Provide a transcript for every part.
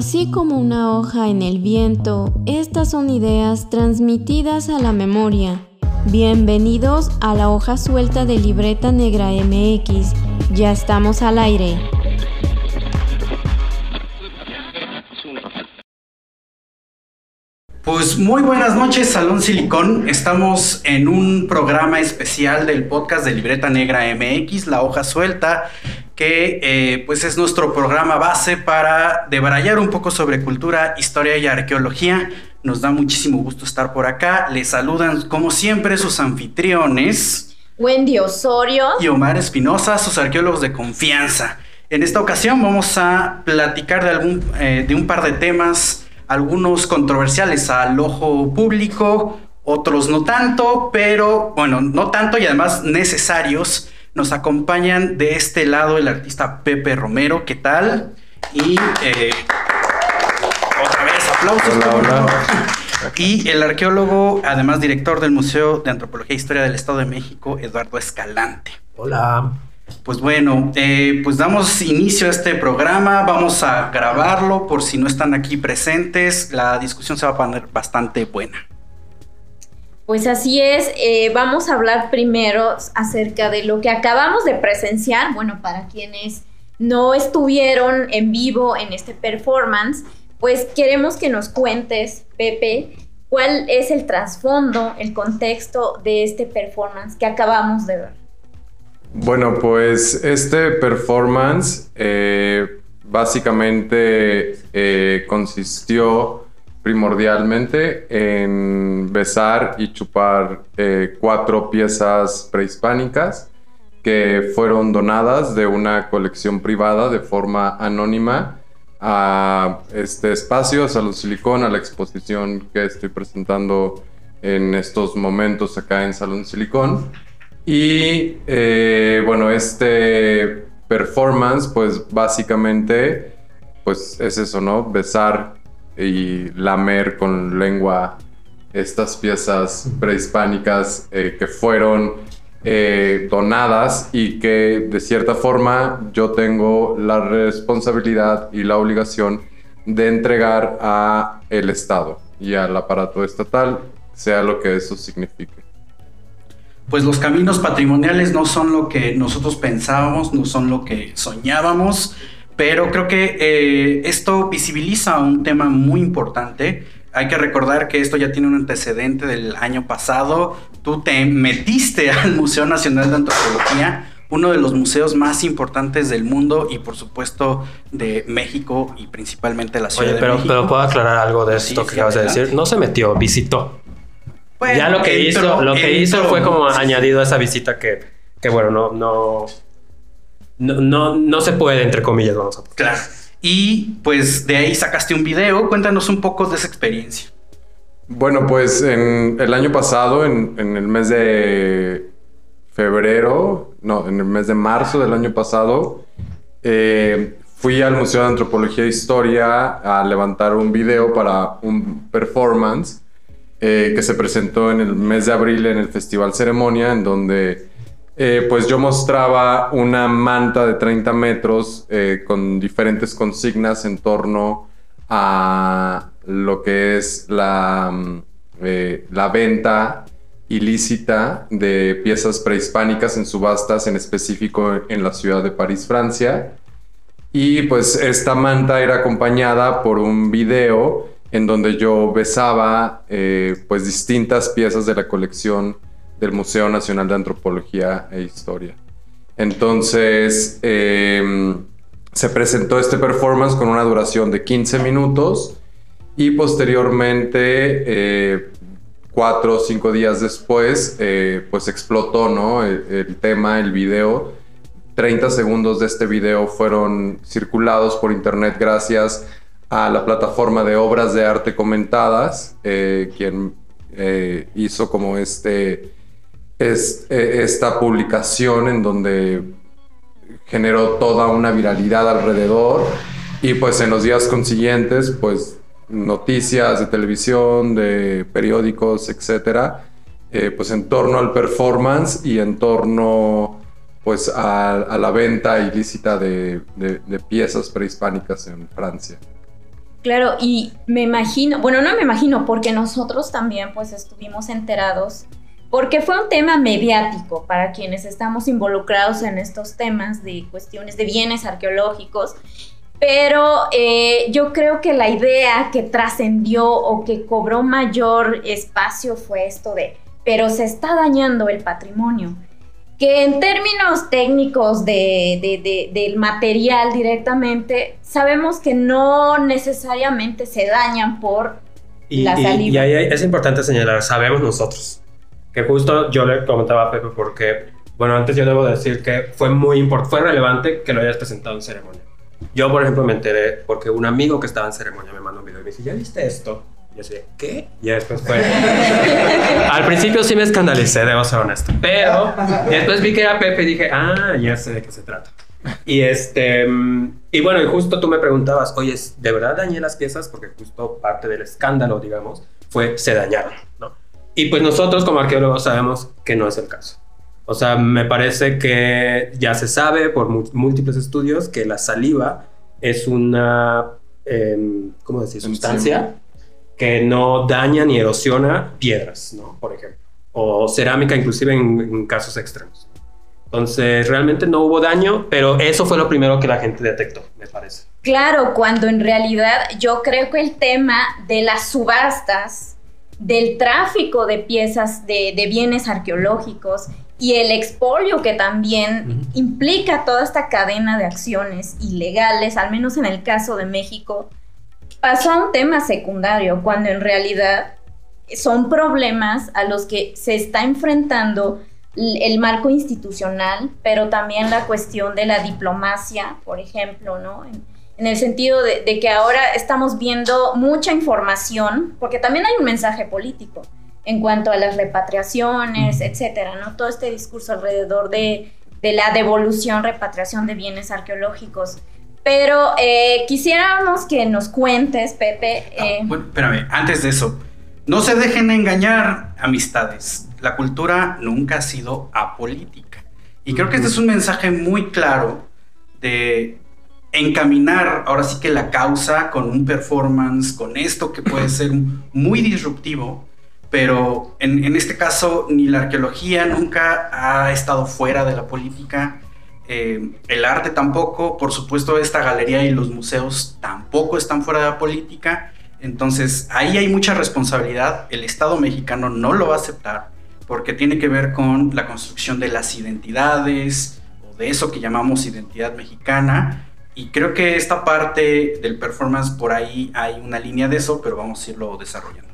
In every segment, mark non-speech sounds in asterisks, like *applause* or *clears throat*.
Así como una hoja en el viento, estas son ideas transmitidas a la memoria. Bienvenidos a la hoja suelta de Libreta Negra MX. Ya estamos al aire. Pues muy buenas noches, Salón Silicón. Estamos en un programa especial del podcast de Libreta Negra MX, La Hoja Suelta, que eh, pues es nuestro programa base para debrayar un poco sobre cultura, historia y arqueología. Nos da muchísimo gusto estar por acá. Les saludan, como siempre, sus anfitriones. Wendy Osorio. Y Omar Espinosa, sus arqueólogos de confianza. En esta ocasión vamos a platicar de, algún, eh, de un par de temas algunos controversiales al ojo público, otros no tanto, pero bueno, no tanto y además necesarios. Nos acompañan de este lado el artista Pepe Romero, ¿qué tal? Y eh, otra vez aplausos. Hola, Y el arqueólogo, además director del Museo de Antropología e Historia del Estado de México, Eduardo Escalante. Hola. Pues bueno, eh, pues damos inicio a este programa, vamos a grabarlo por si no están aquí presentes, la discusión se va a poner bastante buena. Pues así es, eh, vamos a hablar primero acerca de lo que acabamos de presenciar, bueno, para quienes no estuvieron en vivo en este performance, pues queremos que nos cuentes, Pepe, cuál es el trasfondo, el contexto de este performance que acabamos de ver. Bueno, pues este performance eh, básicamente eh, consistió primordialmente en besar y chupar eh, cuatro piezas prehispánicas que fueron donadas de una colección privada de forma anónima a este espacio, a Salud Silicón, a la exposición que estoy presentando en estos momentos acá en Salón Silicón. Y eh, bueno, este performance, pues básicamente, pues es eso, ¿no? Besar y lamer con lengua estas piezas prehispánicas eh, que fueron eh, donadas y que de cierta forma yo tengo la responsabilidad y la obligación de entregar a el Estado y al aparato estatal, sea lo que eso signifique. Pues los caminos patrimoniales no son lo que nosotros pensábamos, no son lo que soñábamos, pero creo que eh, esto visibiliza un tema muy importante. Hay que recordar que esto ya tiene un antecedente del año pasado. Tú te metiste *laughs* al Museo Nacional de Antropología, uno de los museos más importantes del mundo y por supuesto de México y principalmente la ciudad Oye, pero, de México. pero puedo aclarar algo de esto que acabas de decir. No se metió, visitó ya lo que hizo, lo que hizo fue como añadido a esa visita que, que bueno, no, no, no, no, se puede, entre comillas, vamos a Claro. Y pues de ahí sacaste un video. Cuéntanos un poco de esa experiencia. Bueno, pues en el año pasado, en, en el mes de febrero, no, en el mes de marzo del año pasado, eh, fui al Museo de Antropología e Historia a levantar un video para un performance eh, que se presentó en el mes de abril en el Festival Ceremonia, en donde eh, pues yo mostraba una manta de 30 metros eh, con diferentes consignas en torno a lo que es la, mm, la venta ilícita de piezas prehispánicas en subastas, en específico en la ciudad de París, Francia. Y pues esta manta era acompañada por un video en donde yo besaba eh, pues distintas piezas de la colección del Museo Nacional de Antropología e Historia. Entonces em, se presentó este performance con una duración de 15 minutos y posteriormente, eh, cuatro o cinco días después, eh, pues explotó ¿no? el, el tema, el video. 30 segundos de este video fueron circulados por internet gracias a la plataforma de obras de arte comentadas, eh, quien eh, hizo como este, es, eh, esta publicación en donde generó toda una viralidad alrededor y pues en los días consiguientes pues noticias de televisión, de periódicos, etcétera, pues en torno al performance y en torno pues a, la venta ilícita de piezas prehispánicas en Francia. Claro, y me imagino, bueno, no me imagino, porque nosotros también pues estuvimos enterados, porque fue un tema mediático para quienes estamos involucrados en estos temas de cuestiones de bienes arqueológicos, pero eh, yo creo que la idea que trascendió o que cobró mayor espacio fue esto de, pero se está dañando el patrimonio que en términos técnicos del material directamente, sabemos que no necesariamente se dañan por la saliva. Y, ahí es importante señalar, sabemos nosotros, que justo yo le comentaba a Pepe porque, bueno, antes yo debo decir que fue muy importante, fue relevante que lo hayas presentado en ceremonia. Yo, por ejemplo, me enteré porque un amigo que estaba en ceremonia me mandó un video y me dice, ¿ya viste esto? Y así, ¿qué? Y después fue. *laughs* Al principio sí me escandalicé, debo ser honesto. Pero después vi que era Pepe y dije, ah, ya sé de qué se trata. Y este. Y bueno, y justo tú me preguntabas, oye, ¿de verdad dañé las piezas? Porque justo parte del escándalo, digamos, fue se dañaron, ¿no? Y pues nosotros como arqueólogos sabemos que no es el caso. O sea, me parece que ya se sabe por múltiples estudios que la saliva es una, eh, ¿cómo decir? Sustancia que no daña ni erosiona piedras, ¿no? Por ejemplo. O cerámica, inclusive en, casos extremos. Entonces, realmente no hubo daño, pero eso fue lo primero que la gente detectó, me parece. Claro, cuando en realidad yo creo que el tema de las subastas, del tráfico de piezas, de, de bienes arqueológicos y el expolio que también implica toda esta cadena de acciones ilegales, al menos en el caso de México, pasó a un tema secundario, cuando en realidad son problemas a los que se está enfrentando el marco institucional, pero también la cuestión de la diplomacia, por ejemplo, ¿no? En, el sentido de, que ahora estamos viendo mucha información, porque también hay un mensaje político en cuanto a las repatriaciones, etcétera, ¿no? Todo este discurso alrededor de, de la devolución, repatriación de bienes arqueológicos. Pero eh, quisiéramos que nos cuentes, Pepe. Ah, eh, bueno, espérame, antes de eso, no se dejen engañar, amistades. La cultura nunca ha sido apolítica. Y creo que este es un mensaje muy claro de encaminar ahora sí que la causa con un performance, con esto que puede *clears throat* ser muy disruptivo, pero en, en este caso ni la arqueología nunca ha estado fuera de la política eh, el arte tampoco, por supuesto esta galería y los museos tampoco están fuera de la política, entonces ahí hay mucha responsabilidad, el Estado mexicano no lo va a aceptar porque tiene que ver con la construcción de las identidades o de eso que llamamos identidad mexicana y creo que esta parte del performance por ahí hay una línea de eso, pero vamos a irlo desarrollando.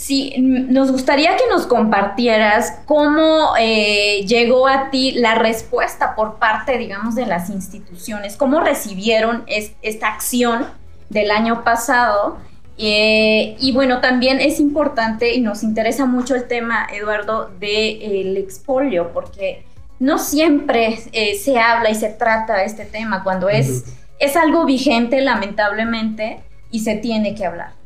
Sí, nos gustaría que nos compartieras cómo eh, llegó a ti la respuesta por parte, digamos, de las instituciones, cómo recibieron esta acción del año pasado. Eh, y bueno, también es importante y nos interesa mucho el tema, Eduardo, del expolio, porque no siempre eh, se habla y se trata este tema cuando es, es algo vigente, lamentablemente, y se tiene que hablar.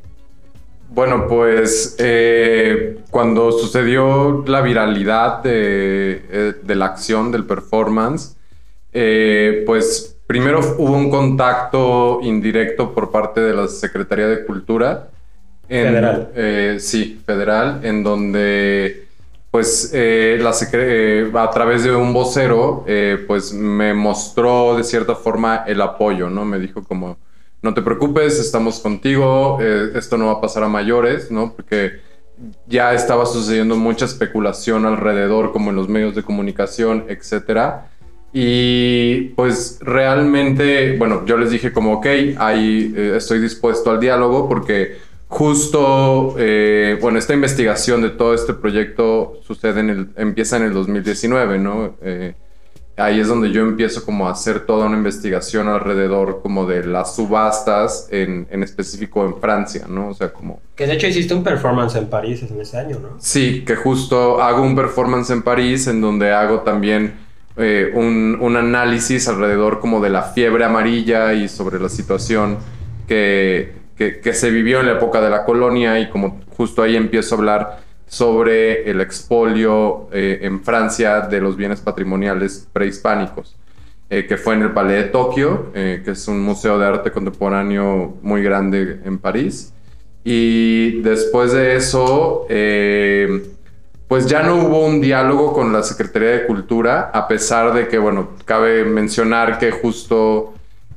Bueno, pues eh, cuando sucedió la viralidad de, eh, la acción, del performance, eh, pues primero hubo un contacto indirecto por parte de la Secretaría de Cultura. federal. sí, federal, en donde pues la a través de un vocero, pues me mostró de cierta forma el apoyo, ¿no? Me dijo como no te preocupes, estamos contigo, eh, esto no va a pasar a mayores, ¿no? Porque ya estaba sucediendo mucha especulación alrededor, como en los medios de comunicación, etcétera. Y pues realmente, bueno, yo les dije como, ok, ahí eh, estoy dispuesto al diálogo porque justo, eh, bueno, esta investigación de todo este proyecto sucede en el, empieza en el 2019, ¿no? ahí es donde yo empiezo como a hacer toda una investigación alrededor como de las subastas en, en, específico en Francia, ¿no? O sea, como... Que de hecho hiciste un performance en París en ese año, ¿no? Sí, que justo hago un performance en París en donde hago también eh, un, un, análisis alrededor como de la fiebre amarilla y sobre la situación que, que, que se vivió en la época de la colonia y como justo ahí empiezo a hablar sobre el expolio eh, en Francia de los bienes patrimoniales prehispánicos. eh, que fue en el Palais de Tokio, eh, que es un museo de arte contemporáneo muy grande en París. Y después de eso, eh, pues ya no hubo un diálogo con la Secretaría de Cultura, a pesar de que, bueno, cabe mencionar que justo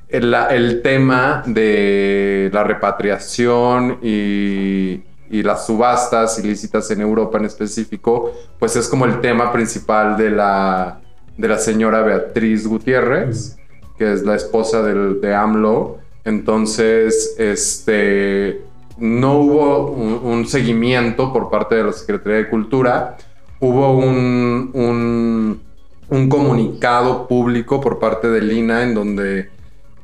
el, tema de la repatriación y, las subastas ilícitas en Europa en específico, pues es como el tema principal de la, de la señora Beatriz Gutiérrez, que es la esposa del, de AMLO. Entonces, este, no hubo un, seguimiento por parte de la Secretaría de Cultura, hubo un, un, comunicado público por parte de Lina en donde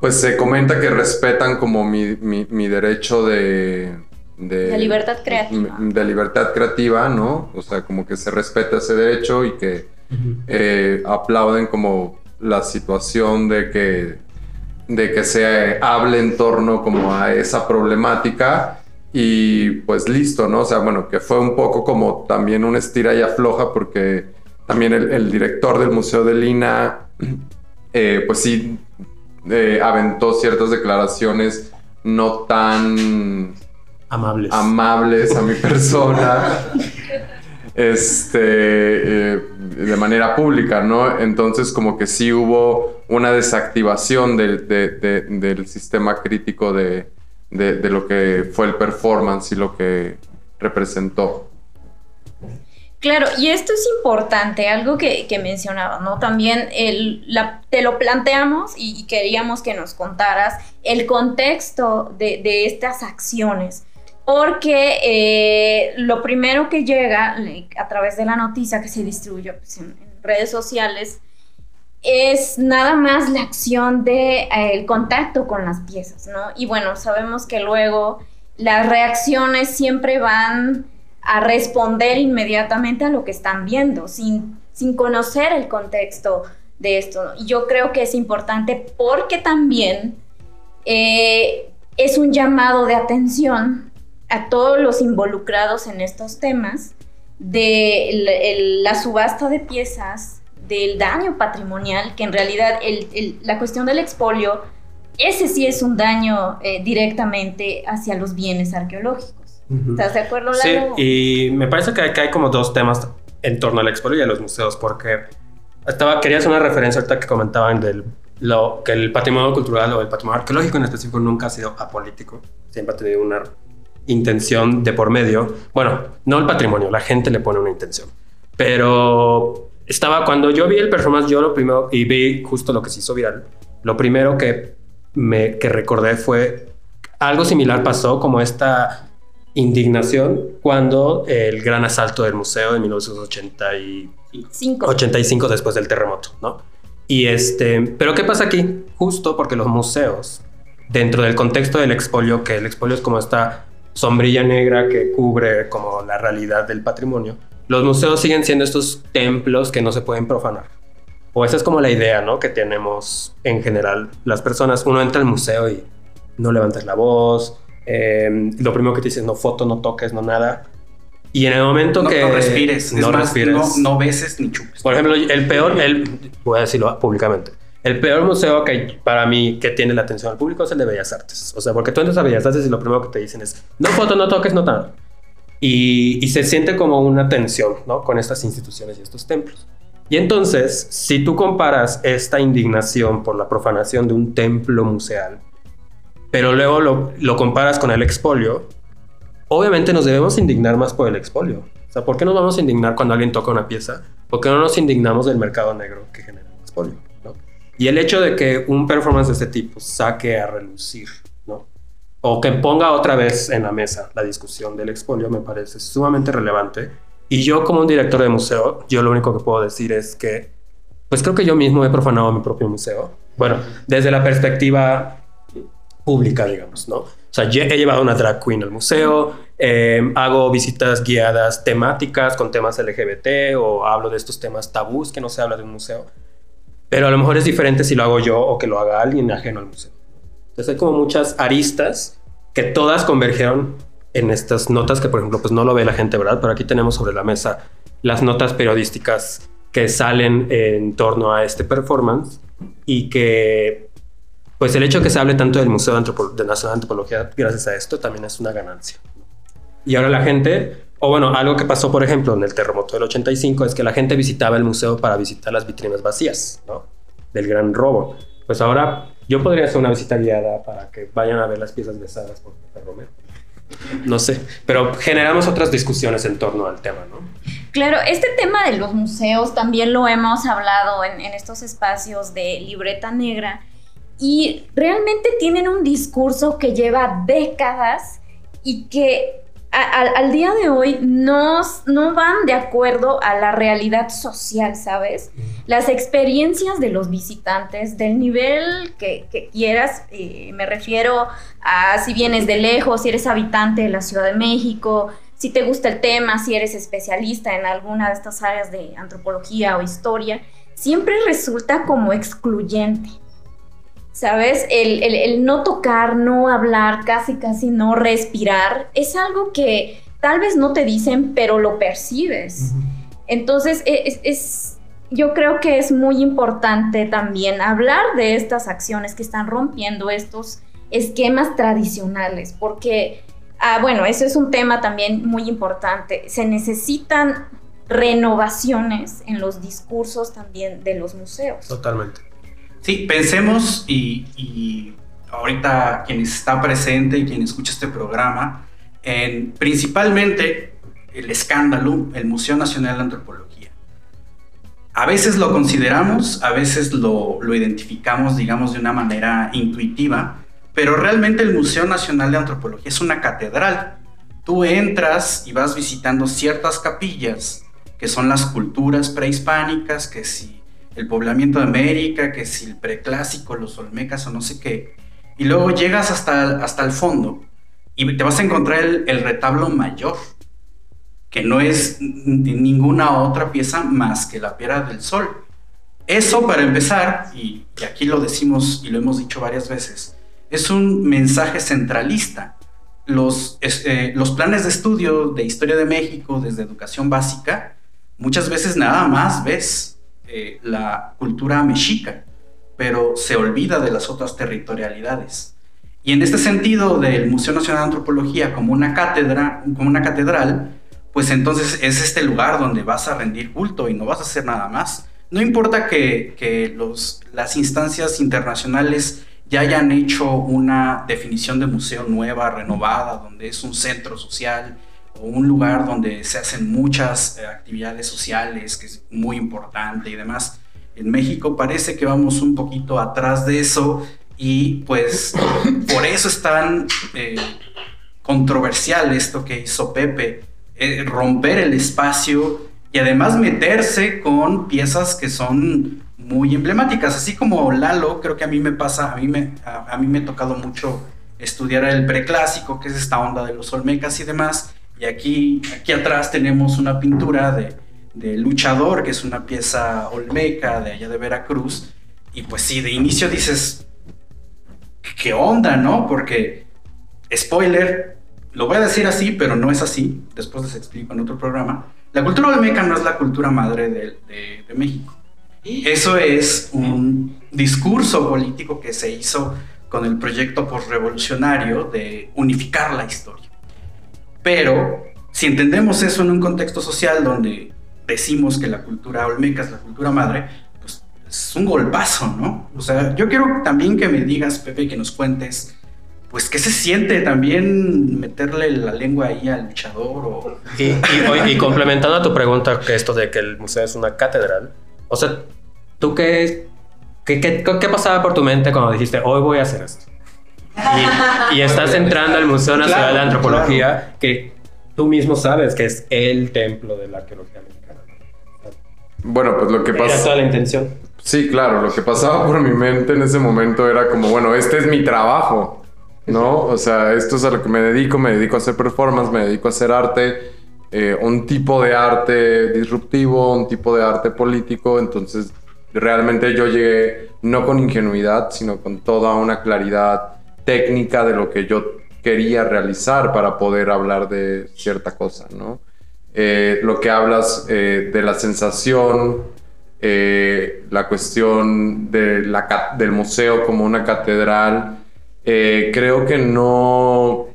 pues se comenta que respetan como mi, mi, derecho de, de, libertad creativa. De libertad creativa, ¿no? O sea, como que se respeta ese derecho y que eh, aplauden como la situación de que, de que se hable en torno como a esa problemática y pues listo, ¿no? O sea, bueno, que fue un poco como también una estira y afloja porque también el, director del Museo de Lina, eh, pues sí, eh, aventó ciertas declaraciones no tan amables, amables a mi *laughs* persona. este, eh, de manera pública, ¿no? Entonces como que sí hubo una desactivación del sistema crítico de, de, lo que fue el performance y lo que representó. Claro, y esto es importante, algo que, que ¿no? También el, te lo planteamos y, queríamos que nos contaras el contexto de, estas acciones, porque eh, lo primero que llega a través de la noticia que se distribuye pues, en redes sociales es nada más la acción de eh, el contacto con las piezas, ¿no? Y bueno, sabemos que luego las reacciones siempre van a responder inmediatamente a lo que están viendo, sin, sin conocer el contexto de esto. Y yo creo que es importante porque también eh, es un llamado de atención a todos los involucrados en estos temas de la subasta de piezas del daño patrimonial, que en realidad la cuestión del expolio, ese sí es un daño eh, directamente hacia los bienes arqueológicos. ¿Estás de acuerdo, Lalo? Sí, y me parece que hay, hay, como dos temas en torno al expolio y a los museos, porque estaba, quería hacer una referencia ahorita que comentaban del lo, que el patrimonio cultural o el patrimonio arqueológico en específico nunca ha sido apolítico, siempre ha tenido una intención de por medio. Bueno, no el patrimonio, la gente le pone una intención. Pero estaba, cuando yo vi el performance, yo lo primero, y vi justo lo que se hizo viral, lo primero que, me, que recordé fue algo similar pasó como esta indignación cuando el gran asalto del museo de 1985 85 después del terremoto, ¿no? Y este, pero ¿qué pasa aquí? Justo porque los museos, dentro del contexto del expolio, que el expolio es como esta sombrilla negra que cubre como la realidad del patrimonio, los museos siguen siendo estos templos que no se pueden profanar. O esa es como la idea, ¿no? Que tenemos en general las personas. Uno entra al museo y no levantas la voz. Em, lo primero que te dicen, no foto, no toques, no nada. Y en el momento que... No respires. No respires. No, beses ni chupes. Por ejemplo, el peor, el, voy a decirlo públicamente. El peor museo que para mí que tiene la atención al público es el de Bellas Artes. O sea, porque tú entras a Bellas Artes y lo primero que te dicen es, no foto, no toques, no nada. Y, se siente como una tensión ¿no? con estas instituciones y estos templos. Y entonces, si tú comparas esta indignación por la profanación de un templo museal, pero luego lo, lo, comparas con el expolio, obviamente nos debemos indignar más por el expolio. O sea, ¿por qué nos vamos a indignar cuando alguien toca una pieza? ¿Por qué no nos indignamos del mercado negro que genera el expolio? ¿no? Y el hecho de que un performance de este tipo saque a relucir o que ponga otra vez en la mesa la discusión del expolio me parece sumamente relevante. Y yo como un director de museo, yo lo único que puedo decir es que, pues creo que yo mismo he profanado mi propio museo. Bueno, desde la perspectiva pública, digamos, ¿no? O sea, he llevado una drag queen al museo, em, hago visitas guiadas temáticas con temas LGBT o hablo de estos temas tabús que no se habla de un museo. Pero a lo mejor es diferente si lo hago yo o que lo haga alguien ajeno al museo. Entonces hay como muchas aristas que todas convergieron en estas notas que, por ejemplo, pues no lo ve la gente, ¿verdad? Pero aquí tenemos sobre la mesa las notas periodísticas que salen en torno a este performance y que pues el hecho de que se hable tanto del Museo de, Nacional de Antropología gracias a esto también es una ganancia. Y ahora la gente, o bueno, algo que pasó por ejemplo en el terremoto del 85 es que la gente visitaba el museo para visitar las vitrinas vacías, ¿no? Del gran robo. Pues ahora yo podría hacer una visita guiada para que vayan a ver las piezas besadas por Romero. No sé, pero generamos otras discusiones en torno al tema, ¿no? Claro, este tema de los museos también lo hemos hablado en, estos espacios de libreta negra y realmente tienen un discurso que lleva décadas y que al día de hoy no, no van de acuerdo a la realidad social, ¿sabes? Las experiencias de los visitantes, del nivel que, quieras, eh, me refiero a si vienes de lejos, si eres habitante de la Ciudad de México, si te gusta el tema, si eres especialista en alguna de estas áreas de antropología o historia, siempre resulta como excluyente. ¿Sabes? El, no tocar, no hablar, casi casi no respirar, es algo que tal vez no te dicen, pero lo percibes. Entonces, e, es, yo creo que es muy importante también hablar de estas acciones que están rompiendo estos esquemas tradicionales, porque Ah, bueno, eso es un tema también muy importante. Se necesitan renovaciones en los discursos también de los museos. Totalmente. Sí, pensemos y, ahorita quien está presente y quien escucha este programa, en principalmente el escándalo, el Museo Nacional de Antropología. A veces lo consideramos, a veces lo, lo identificamos, digamos, de una manera intuitiva, pero realmente el Museo Nacional de Antropología es una catedral. Tú entras y vas visitando ciertas capillas, que son las culturas prehispánicas, que si el poblamiento de América, que si el preclásico, los olmecas o no sé qué. Y luego llegas hasta, hasta el fondo y te vas a encontrar el, retablo mayor, que no es ninguna otra pieza más que la piedra del sol. Eso para empezar, y aquí lo decimos y lo hemos dicho varias veces, es un mensaje centralista. Los, eh, los planes de estudio de historia de México desde educación básica, muchas veces nada más ves eh, la cultura mexica, pero se olvida de las otras territorialidades. Y en este sentido del Museo Nacional de Antropología como una cátedra, como una catedral, pues entonces es este lugar donde vas a rendir culto y no vas a hacer nada más. No importa que, que los, las instancias internacionales ya hayan hecho una definición de museo nueva, renovada, donde es un centro social o un lugar donde se hacen muchas eh, actividades sociales, que es muy importante y demás. En México parece que vamos un poquito atrás de eso y pues *coughs* por eso es tan eh, controversial esto que hizo Pepe, eh, romper el espacio y además meterse con piezas que son muy emblemáticas, así como Lalo, creo que a mí me pasa, a mí me, a, mí me ha tocado mucho estudiar el preclásico, que es esta onda de los olmecas y demás, y aquí, aquí atrás tenemos una pintura de, de Luchador, que es una pieza olmeca de allá de Veracruz, y pues sí, de inicio dices, ¿qué onda, no? Porque, spoiler, lo voy a decir así, pero no es así, después les explico en otro programa, la cultura olmeca no es la cultura madre de, de México. Eso es un discurso político que se hizo con el proyecto postrevolucionario de unificar la historia. Pero si entendemos eso en un contexto social donde decimos que la cultura olmeca es la cultura madre, pues es un golpazo, ¿no? O sea, yo quiero también que me digas, Pepe, que nos cuentes, pues, ¿qué se siente también meterle la lengua ahí al luchador? Y, y complementando a tu pregunta, que esto de que el museo es una catedral, o sea, ¿tú qué, qué, qué pasaba por tu mente cuando dijiste, hoy voy a hacer esto? Y, estás entrando al Museo Nacional de Antropología, que tú mismo sabes que es el templo de la arqueología mexicana. Bueno, pues lo que pasa... Era toda la intención. Sí, claro, lo que pasaba por mi mente en ese momento era como, bueno, este es mi trabajo, ¿no? O sea, esto es a lo que me dedico, me dedico a hacer performance, me dedico a hacer arte eh, un tipo de arte disruptivo, un tipo de arte político, entonces realmente yo llegué no con ingenuidad, sino con toda una claridad técnica de lo que yo quería realizar para poder hablar de cierta cosa, ¿no? Eh, lo que hablas eh, de la sensación eh, la cuestión del museo como una catedral. Creo que no,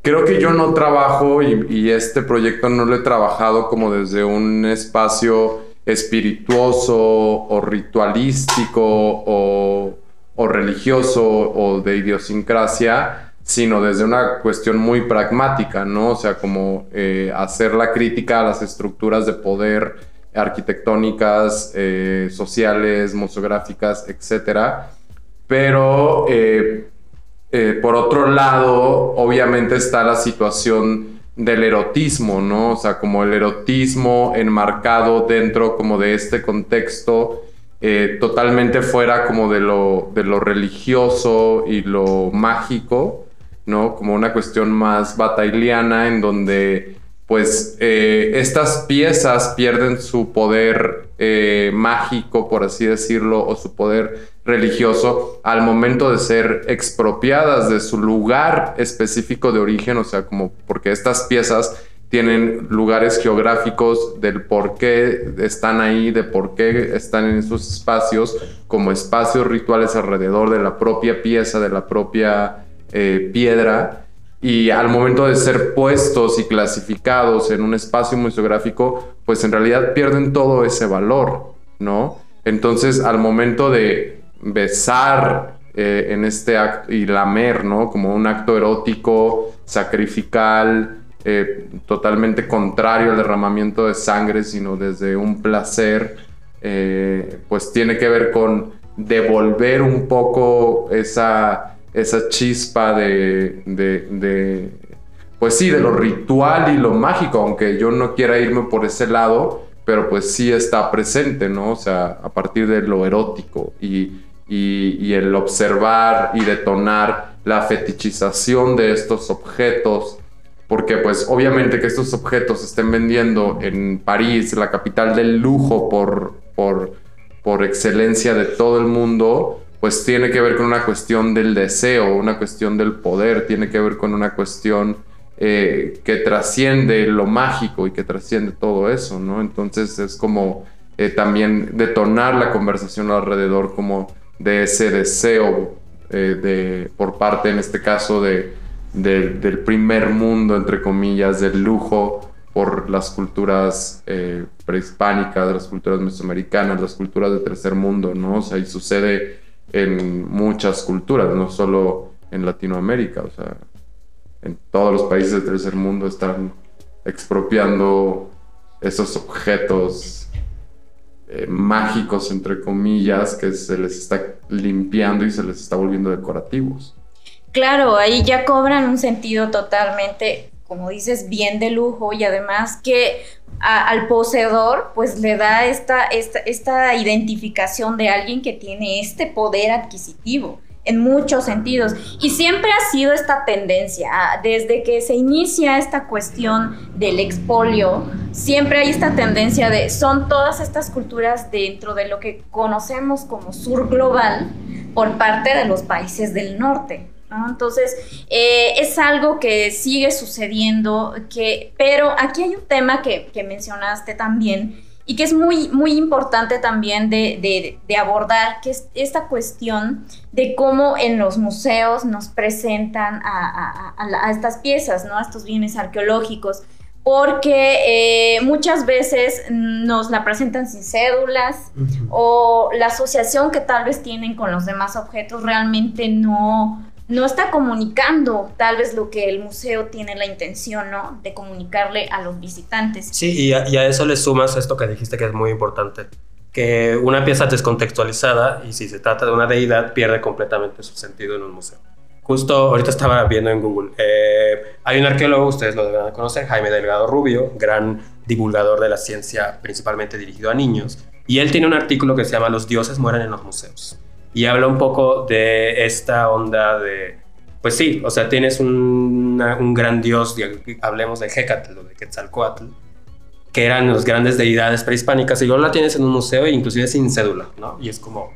creo que yo no trabajo y, este proyecto no lo he trabajado como desde un espacio espirituoso o ritualístico o, o religioso o de idiosincrasia, sino desde una cuestión muy pragmática, ¿no? O sea, como eh, hacer la crítica a las estructuras de poder arquitectónicas, eh, sociales, museográficas, etcétera. Pero eh, por otro lado, obviamente está la situación del erotismo, ¿no? O sea, como el erotismo enmarcado dentro como de este contexto totalmente fuera como de lo, de lo religioso y lo mágico, ¿no? Como una cuestión más batailiana en donde pues eh, estas piezas pierden su poder eh, mágico, por así decirlo, o su poder religioso al momento de ser expropiadas de su lugar específico de origen, o sea, como porque estas piezas tienen lugares geográficos del por qué están ahí, de por qué están en esos espacios, como espacios rituales alrededor de la propia pieza, de la propia eh, piedra y al momento de ser puestos y clasificados en un espacio museográfico, pues en realidad pierden todo ese valor, ¿no? Entonces al momento de besar eh, en este acto y lamer, ¿no? Como un acto erótico, sacrificial, eh, totalmente contrario al derramamiento de sangre, sino desde un placer, pues tiene que ver con devolver un poco esa esa chispa de, pues sí, de lo ritual y lo mágico, aunque yo no quiera irme por ese lado, pero pues sí está presente, ¿no? O sea, a partir de lo erótico y, y, el observar y detonar la fetichización de estos objetos, porque pues obviamente que estos objetos estén vendiendo en París, la capital del lujo por, por, por excelencia de todo el mundo, pues tiene que ver con una cuestión del deseo, una cuestión del poder, tiene que ver con una cuestión eh, que trasciende lo mágico y que trasciende todo eso, ¿no? Entonces es como eh, también detonar la conversación alrededor como de ese deseo eh, de, por parte, en este caso, de, del primer mundo, entre comillas, del lujo por las culturas prehispánicas, las culturas mesoamericanas, las culturas de tercer mundo, ¿no? O sea, y sucede en muchas culturas, no solo en Latinoamérica, o sea, en todos los países del tercer mundo están expropiando esos objetos eh, mágicos, entre comillas, que se les está limpiando y se les está volviendo decorativos. Claro, ahí ya cobran un sentido totalmente, como dices, bien de lujo y además que al poseedor, pues le da esta, esta, identificación de alguien que tiene este poder adquisitivo en muchos sentidos. Y siempre ha sido esta tendencia, desde que se inicia esta cuestión del expolio, siempre hay esta tendencia de, son todas estas culturas dentro de lo que conocemos como sur global por parte de los países del norte. Entonces, eh, es algo que sigue sucediendo, que, pero aquí hay un tema que, mencionaste también y que es muy, muy importante también de, abordar, que es esta cuestión de cómo en los museos nos presentan a, estas piezas, ¿no? a estos bienes arqueológicos porque eh, muchas veces nos la presentan sin cédulas o la asociación que tal vez tienen con los demás objetos realmente no, no está comunicando tal vez lo que el museo tiene la intención, ¿no? De comunicarle a los visitantes. Sí, y a, eso le sumas esto que dijiste que es muy importante, que una pieza descontextualizada, y si se trata de una deidad, pierde completamente su sentido en un museo. Justo ahorita estaba viendo en Google, eh, hay un arqueólogo, ustedes lo deben conocer, Jaime Delgado Rubio, gran divulgador de la ciencia, principalmente dirigido a niños, y él tiene un artículo que se llama Los dioses mueren en los museos y habla un poco de esta onda de, pues sí, o sea, tienes un, un gran dios, hablemos de Hecatl o de Quetzalcoatl, que eran las grandes deidades prehispánicas, y luego la tienes en un museo, inclusive sin cédula, ¿no? Y es como,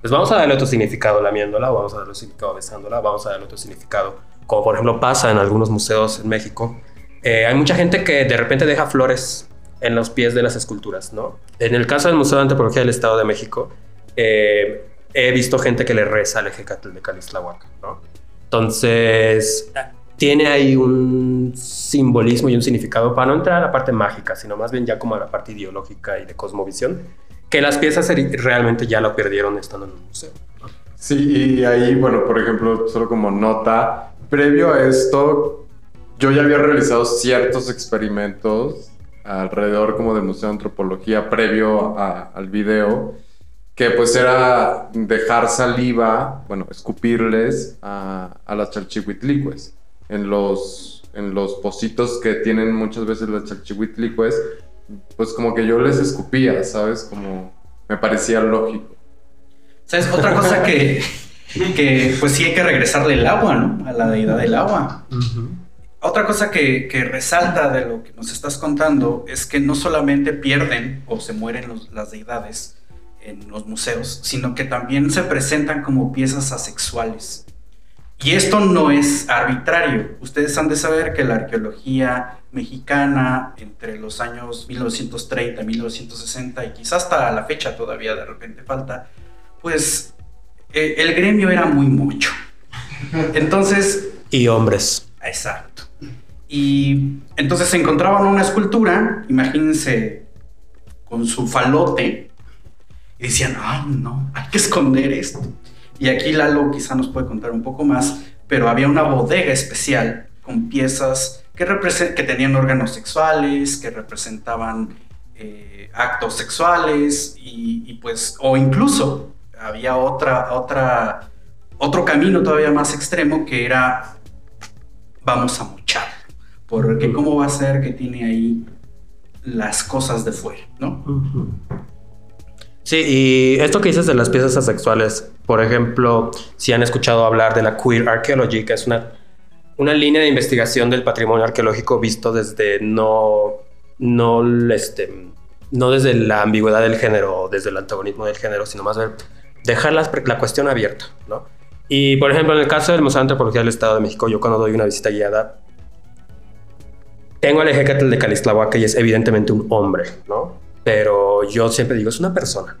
pues vamos a darle otro significado lamiéndola, vamos a darle otro significado besándola, vamos a darle otro significado, como por ejemplo pasa en algunos museos en México. Eh, hay mucha gente que de repente deja flores en los pies de las esculturas, ¿no? En el caso del Museo de Antropología del Estado de México, eh, he visto gente que le reza al Ejecatl de Calistlahuaca, ¿no? Entonces, tiene ahí un simbolismo y un significado para no entrar a la parte mágica, sino más bien ya como a la parte ideológica y de cosmovisión, que las piezas realmente ya lo perdieron estando en un museo. Sí, y ahí, bueno, por ejemplo, solo como nota, previo a esto, yo ya había realizado ciertos experimentos alrededor como del Museo de Antropología previo al video que pues era dejar saliva, bueno, escupirles a, a las chalchihuitlicues en los, en los pocitos que tienen muchas veces las chalchihuitlicues, pues como que yo les escupía, ¿sabes? Como me parecía lógico. ¿Sabes? Otra cosa que, que pues sí hay que regresarle el agua, ¿no? A la deidad del agua. Otra cosa que, que, resalta de lo que nos estás contando es que no solamente pierden o se mueren las deidades, en los museos, sino que también se presentan como piezas asexuales. Y esto no es arbitrario. Ustedes han de saber que la arqueología mexicana entre los años 1930, 1960 y quizás hasta la fecha todavía de repente falta, pues eh, el gremio era muy mucho. Entonces... Y hombres. Exacto. Y entonces se encontraban una escultura, imagínense, con su falote, y decían, ay, no, hay que esconder esto. Y aquí Lalo quizá nos puede contar un poco más, pero había una bodega especial con piezas que, que tenían órganos sexuales, que representaban eh, actos sexuales y, pues, o incluso había otra, otra, otro camino todavía más extremo que era, vamos a muchar, porque cómo va a ser que tiene ahí las cosas de fuera, ¿no? Sí, y esto que dices de las piezas asexuales, por ejemplo, si han escuchado hablar de la queer archaeology, que es una, una línea de investigación del patrimonio arqueológico visto desde no, no, este, no desde la ambigüedad del género o desde el antagonismo del género, sino más bien dejar la, la, cuestión abierta, ¿no? Y, por ejemplo, en el caso del Museo de Antropología del Estado de México, yo cuando doy una visita guiada, tengo al ejecatl de Calistlahuaca y es evidentemente un hombre, ¿no? Pero yo siempre digo, es una persona.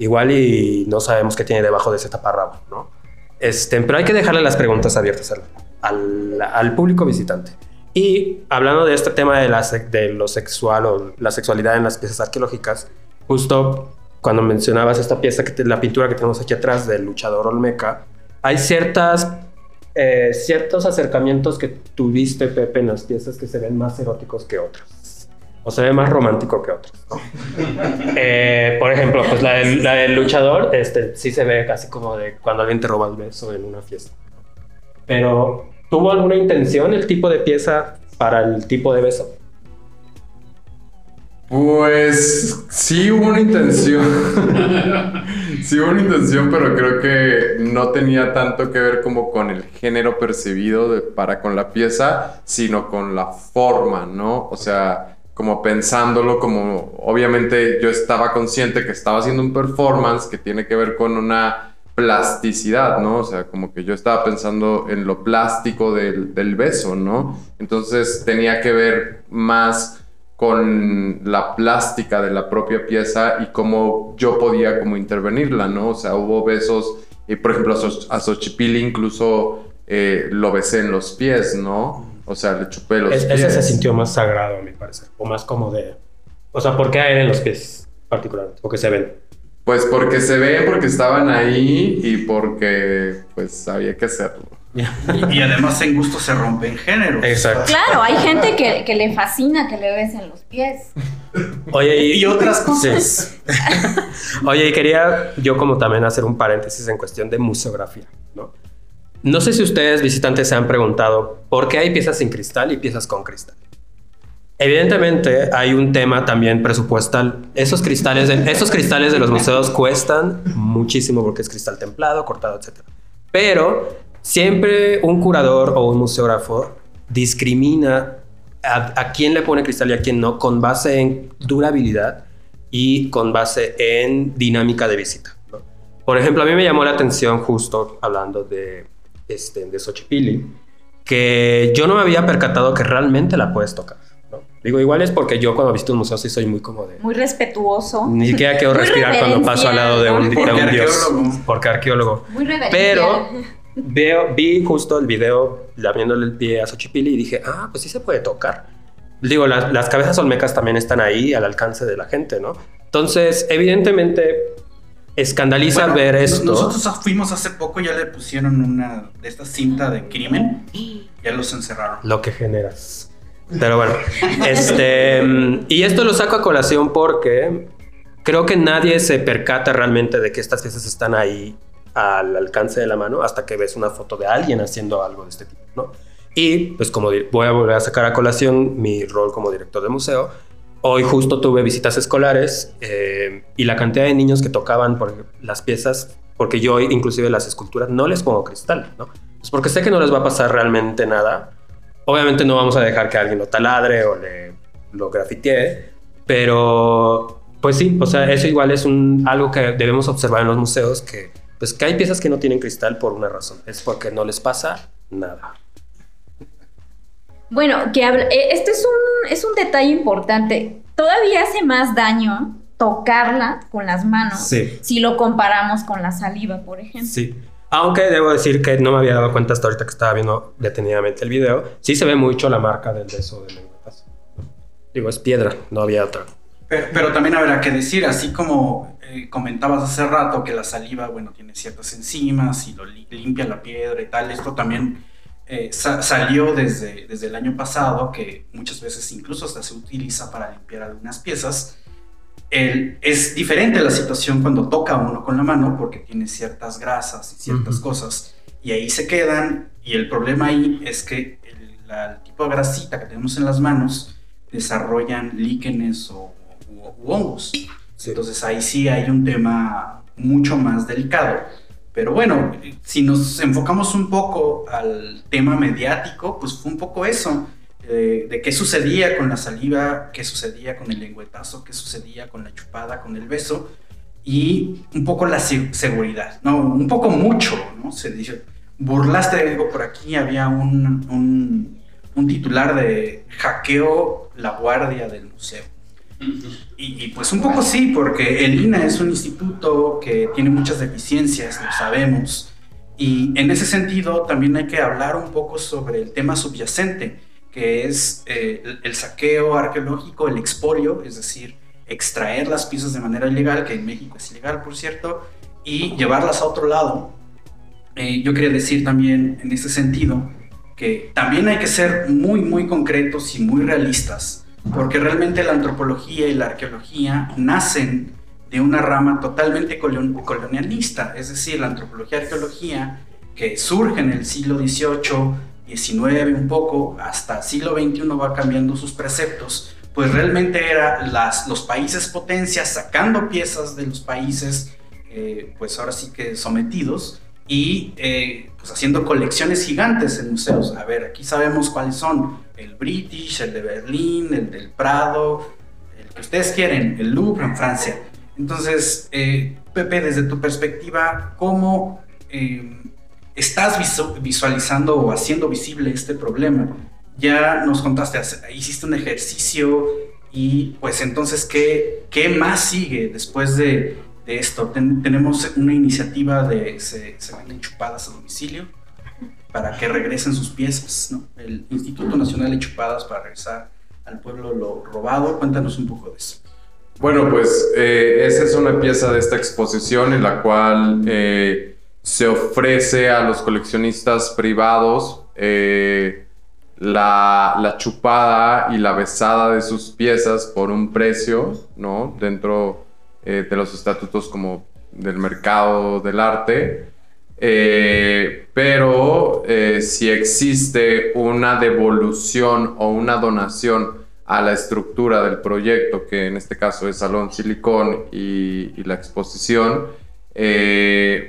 Igual y no sabemos qué tiene debajo de ese taparrabo, ¿no? Este, pero hay que dejarle las preguntas abiertas al, al, público visitante. Y hablando de este tema de, la, de lo sexual o la sexualidad en las piezas arqueológicas, justo cuando mencionabas esta pieza, que la pintura que tenemos aquí atrás del luchador Olmeca, hay ciertas, eh, ciertos acercamientos que tuviste, Pepe, en las piezas que se ven más eróticos que otras o se ve más romántico que otros. Eh, por ejemplo, pues la del, luchador, este, sí se ve casi como de cuando alguien te roba el beso en una fiesta. Pero, ¿tuvo alguna intención el tipo de pieza para el tipo de beso? Pues sí hubo una intención. *laughs* sí hubo una intención, pero creo que no tenía tanto que ver como con el género percibido para con la pieza, sino con la forma, ¿no? O sea, como pensándolo, como obviamente yo estaba consciente que estaba haciendo un performance que tiene que ver con una plasticidad, ¿no? O sea, como que yo estaba pensando en lo plástico del, del beso, ¿no? Entonces tenía que ver más con la plástica de la propia pieza y cómo yo podía como intervenirla, ¿no? O sea, hubo besos, y por ejemplo a, Xochipilli incluso eh, lo besé en los pies, ¿no? O sea, le chupé los pies. Ese se sintió más sagrado, a mi parecer. O más como de. O sea, ¿por qué a él en los pies particularmente? Porque se ven. Pues porque se ven, porque estaban ahí y porque pues había que hacerlo. *laughs* y, además en gusto se rompen géneros. Exacto. Claro, hay gente que, le fascina que le besen los pies. Oye, y, otras cosas. *laughs* Oye, y quería yo como también hacer un paréntesis en cuestión de museografía, ¿no? No sé si ustedes visitantes se han preguntado por qué hay piezas sin cristal y piezas con cristal. Evidentemente hay un tema también presupuestal. Esos cristales, de, esos cristales de los museos cuestan muchísimo porque es cristal templado, cortado, etc. Pero siempre un curador o un museógrafo discrimina a, quién le pone cristal y a quién no con base en durabilidad y con base en dinámica de visita. Por ejemplo, a mí me llamó la atención justo hablando de este, de Xochipilli, que yo no me había percatado que realmente la puedes tocar. Digo, igual es porque yo cuando visito un museo sí soy muy como de... Muy respetuoso. *laughs* Ni siquiera quiero respirar cuando paso al lado de un, de un dios. Porque arqueólogo. Muy Pero *laughs* veo, vi justo el video viéndole el pie a Xochipilli y dije, ah, pues sí se puede tocar. Digo, las, las cabezas olmecas también están ahí al alcance de la gente, ¿no? Entonces, evidentemente, escandaliza ver esto. Nosotros fuimos hace poco, ya le pusieron una de esta cinta de crimen, ya los encerraron. Lo que generas. Pero bueno, *laughs* este. Y esto lo saco a colación porque creo que nadie se percata realmente de que estas piezas están ahí al alcance de la mano hasta que ves una foto de alguien haciendo algo de este tipo, ¿no? Y pues como voy a volver a sacar a colación mi rol como director de museo, hoy justo tuve visitas escolares eh, y la cantidad de niños que tocaban las piezas, porque yo inclusive las esculturas no les pongo cristal, ¿no? Pues porque sé que no les va a pasar realmente nada, Obviamente no vamos a dejar que alguien lo taladre o lo grafitee, pero pues sí, o sea, eso igual es algo que debemos observar en los museos, que pues que hay piezas que no tienen cristal por una razón, es porque no les pasa nada. Bueno, que e, este es un, es un detalle importante. Todavía hace más daño tocarla con las manos si lo comparamos con la saliva, por ejemplo. Sí. Aunque debo decir que no me había dado cuenta hasta ahorita que estaba viendo detenidamente el video. Sí se ve mucho la marca del beso de lengüetazo. Digo, es piedra, no había otra. Pero, también habrá que decir, así como eh, comentabas hace rato que la saliva, bueno, tiene ciertas enzimas y lo limpia la piedra y tal, esto también eh, salió desde, desde el año pasado, que muchas veces incluso hasta se utiliza para limpiar algunas piezas es diferente la situación cuando toca uno con la mano porque tiene ciertas grasas y ciertas cosas y ahí se quedan y el problema ahí es que el, tipo de grasita que tenemos en las manos desarrollan líquenes o u, hongos. Entonces ahí sí hay un tema mucho más delicado. Pero bueno, si nos enfocamos un poco al tema mediático, pues fue un poco eso de, qué sucedía con la saliva, qué sucedía con el lengüetazo, qué sucedía con la chupada, con el beso y un poco la seguridad, ¿no? Un poco mucho, ¿no? Se dice, burlaste de algo por aquí, había un, un, titular de hackeo la guardia del museo. Y, pues un poco sí, porque el INA es un instituto que tiene muchas deficiencias, lo sabemos, y en ese sentido también hay que hablar un poco sobre el tema subyacente que es eh, el, saqueo arqueológico, el expolio, es decir, extraer las piezas de manera ilegal, que en México es ilegal, por cierto, y llevarlas a otro lado. Eh, yo quería decir también en ese sentido que también hay que ser muy, muy concretos y muy realistas, porque realmente la antropología y la arqueología nacen de una rama totalmente colonialista, es decir, la antropología y arqueología que surge en el siglo XVIII 19 un poco, hasta siglo XXI va cambiando sus preceptos, pues realmente era las, los países potencias sacando piezas de los países, eh, pues ahora sí que sometidos, y eh, pues haciendo colecciones gigantes en museos. A ver, aquí sabemos cuáles son, el British, el de Berlín, el del Prado, el que ustedes quieren, el Louvre en Francia. Entonces, eh, Pepe, desde tu perspectiva, ¿cómo estás visualizando o haciendo visible este problema. Ya nos contaste, hiciste un ejercicio y pues entonces, ¿qué, qué más sigue después de, esto? tenemos una iniciativa de se, se venden chupadas a domicilio para que regresen sus piezas, ¿no? El Instituto Nacional de Chupadas para regresar al pueblo lo robado. Cuéntanos un poco de eso. Bueno, pues eh, esa es una pieza de esta exposición en la cual eh, se ofrece a los coleccionistas privados eh, la, chupada y la besada de sus piezas por un precio, ¿no? Dentro eh, de los estatutos como del mercado del arte. Eh, pero si existe una devolución o una donación a la estructura del proyecto, que en este caso es Salón Silicón y, y la exposición,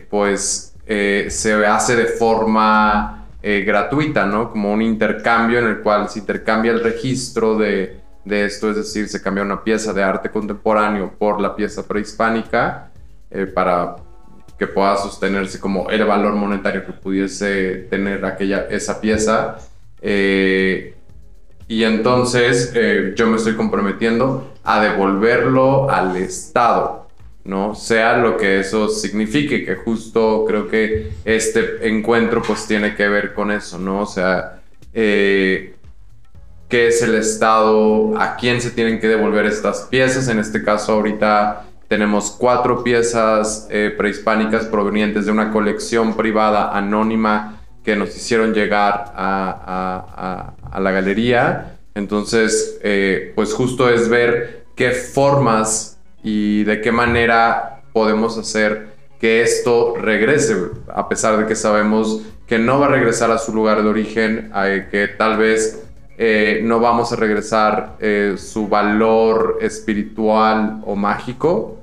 pues eh, se hace de forma eh, gratuita, ¿no? Como un intercambio en el cual se intercambia el registro de, esto, es decir, se cambia una pieza de arte contemporáneo por la pieza prehispánica eh, para que pueda sostenerse como el valor monetario que pudiese tener aquella, esa pieza. Y entonces eh, yo me estoy comprometiendo a devolverlo al Estado, ¿no? Sea lo que eso signifique, que justo creo que este encuentro pues tiene que ver con eso, ¿no? O sea, eh, ¿qué es el Estado? ¿A quién se tienen que devolver estas piezas? En este caso ahorita tenemos cuatro piezas eh, prehispánicas provenientes de una colección privada anónima que nos hicieron llegar a, la galería. Entonces, eh, pues justo es ver qué formas y de qué manera podemos hacer que esto regrese, a pesar de que sabemos que no va a regresar a su lugar de origen, que tal vez eh, no vamos a regresar eh, su valor espiritual o mágico,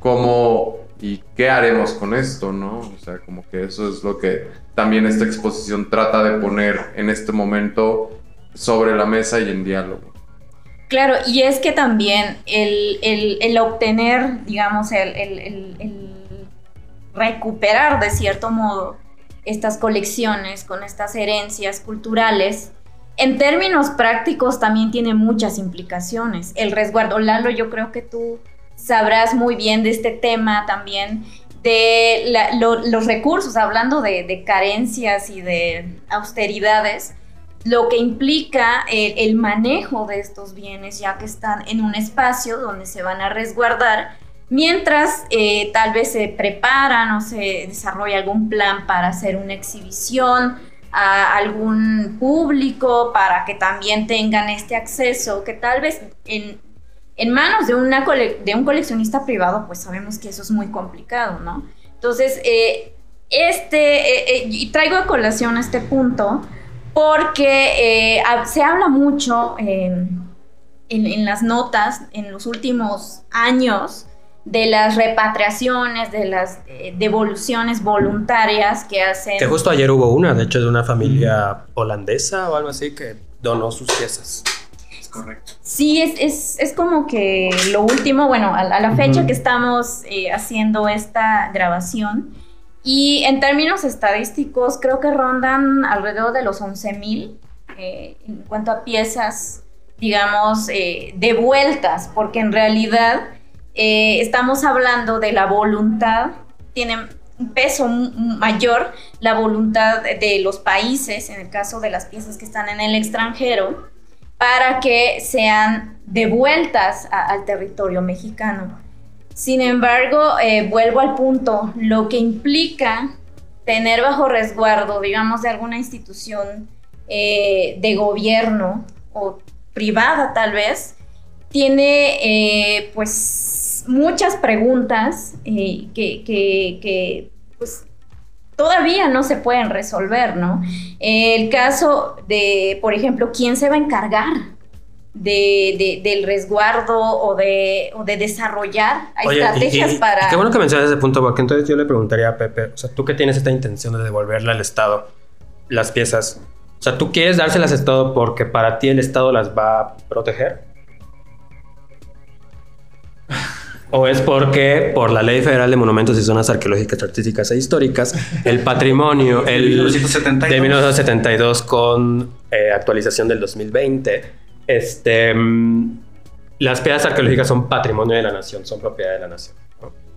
como y qué haremos con esto, ¿no? O sea, como que eso es lo que también esta exposición trata de poner en este momento sobre la mesa y en diálogo. Claro, y es que también el, obtener, digamos, el recuperar de cierto modo estas colecciones con estas herencias culturales, en términos prácticos también tiene muchas implicaciones. El resguardo, Lalo, yo creo que tú sabrás muy bien de este tema también, de los recursos, hablando de, carencias y de austeridades, lo que implica el, manejo de estos bienes, ya que están en un espacio donde se van a resguardar, mientras eh, tal vez se preparan o se desarrolla algún plan para hacer una exhibición a algún público para que también tengan este acceso, que tal vez en, manos de, una de un coleccionista privado, pues sabemos que eso es muy complicado, ¿no? Entonces, eh, este, eh, eh, y traigo a colación este punto porque se habla mucho en, en las notas en los últimos años de las repatriaciones, de las eh, devoluciones voluntarias que hacen. Que justo ayer hubo una, de hecho, de una familia holandesa o algo así que donó sus piezas. Es correcto. Sí, es, es, como que lo último, bueno, a, la fecha que estamos eh, haciendo esta grabación. Y en términos estadísticos, creo que rondan alrededor de los 11 mil eh, en cuanto a piezas, digamos, devueltas, porque en realidad eh, estamos hablando de la voluntad, tiene un peso mayor la voluntad de los países, en el caso de las piezas que están en el extranjero, para que sean devueltas al territorio mexicano. Sin embargo, eh, vuelvo al punto, lo que implica tener bajo resguardo, digamos, de alguna institución eh, de gobierno o privada tal vez, tiene pues muchas preguntas eh, que, pues, todavía no se pueden resolver, ¿no? El caso de, por ejemplo, ¿quién se va a encargar de, del resguardo o de, de desarrollar estrategias para... qué bueno que mencionas ese punto, porque entonces yo le preguntaría a Pepe, o sea, tú que tienes esta intención de devolverle al Estado las piezas, o sea, ¿tú quieres dárselas al Estado porque para ti el Estado las va a proteger? *laughs* ¿O es porque, por la Ley Federal de Monumentos y Zonas Arqueológicas, Artísticas e Históricas, el patrimonio el, de 1972 con eh, actualización del 2020, este, mm, las piedras arqueológicas son patrimonio de la nación, son propiedad de la nación.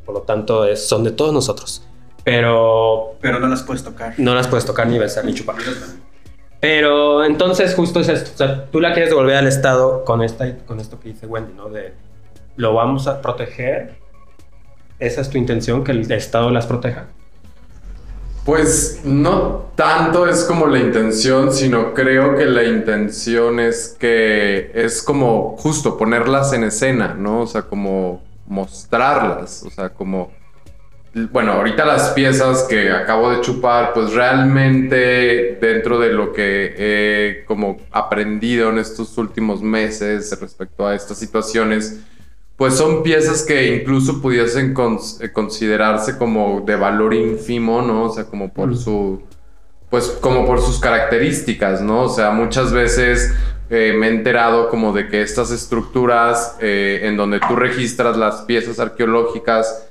Por lo tanto, es, son de todos nosotros. Pero... Pero no las puedes tocar. No las puedes tocar ni besar ni chupar. Pero entonces justo es esto. O sea, tú la quieres devolver al Estado con, esta, con esto que dice Wendy, ¿no? De lo vamos a proteger. ¿Esa es tu intención, que el Estado las proteja? Pues no tanto es como la intención, sino creo que la intención es que es como justo ponerlas en escena, ¿no? O sea, como mostrarlas, o sea, como... Bueno, ahorita las piezas que acabo de chupar, pues realmente dentro de lo que he como aprendido en estos últimos meses respecto a estas situaciones, pues son piezas que incluso pudiesen eh, considerarse como de valor ínfimo, ¿no? O sea, como por su, pues como por sus características, ¿no? O sea, muchas veces eh, me he enterado como de que estas estructuras eh, en donde tú registras las piezas arqueológicas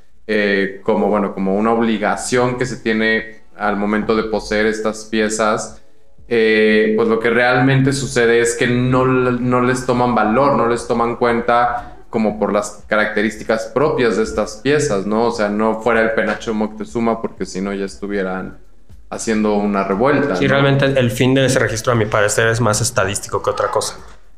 como, bueno, como una obligación que se tiene al momento de poseer estas piezas, pues lo que realmente sucede es que no, no les toman valor, no les toman cuenta como por las características propias de estas piezas, ¿no? O sea, no fuera el penacho Moctezuma porque si no ya estuvieran haciendo una revuelta. Sí, realmente el fin de ese registro a mi parecer es más estadístico que otra cosa.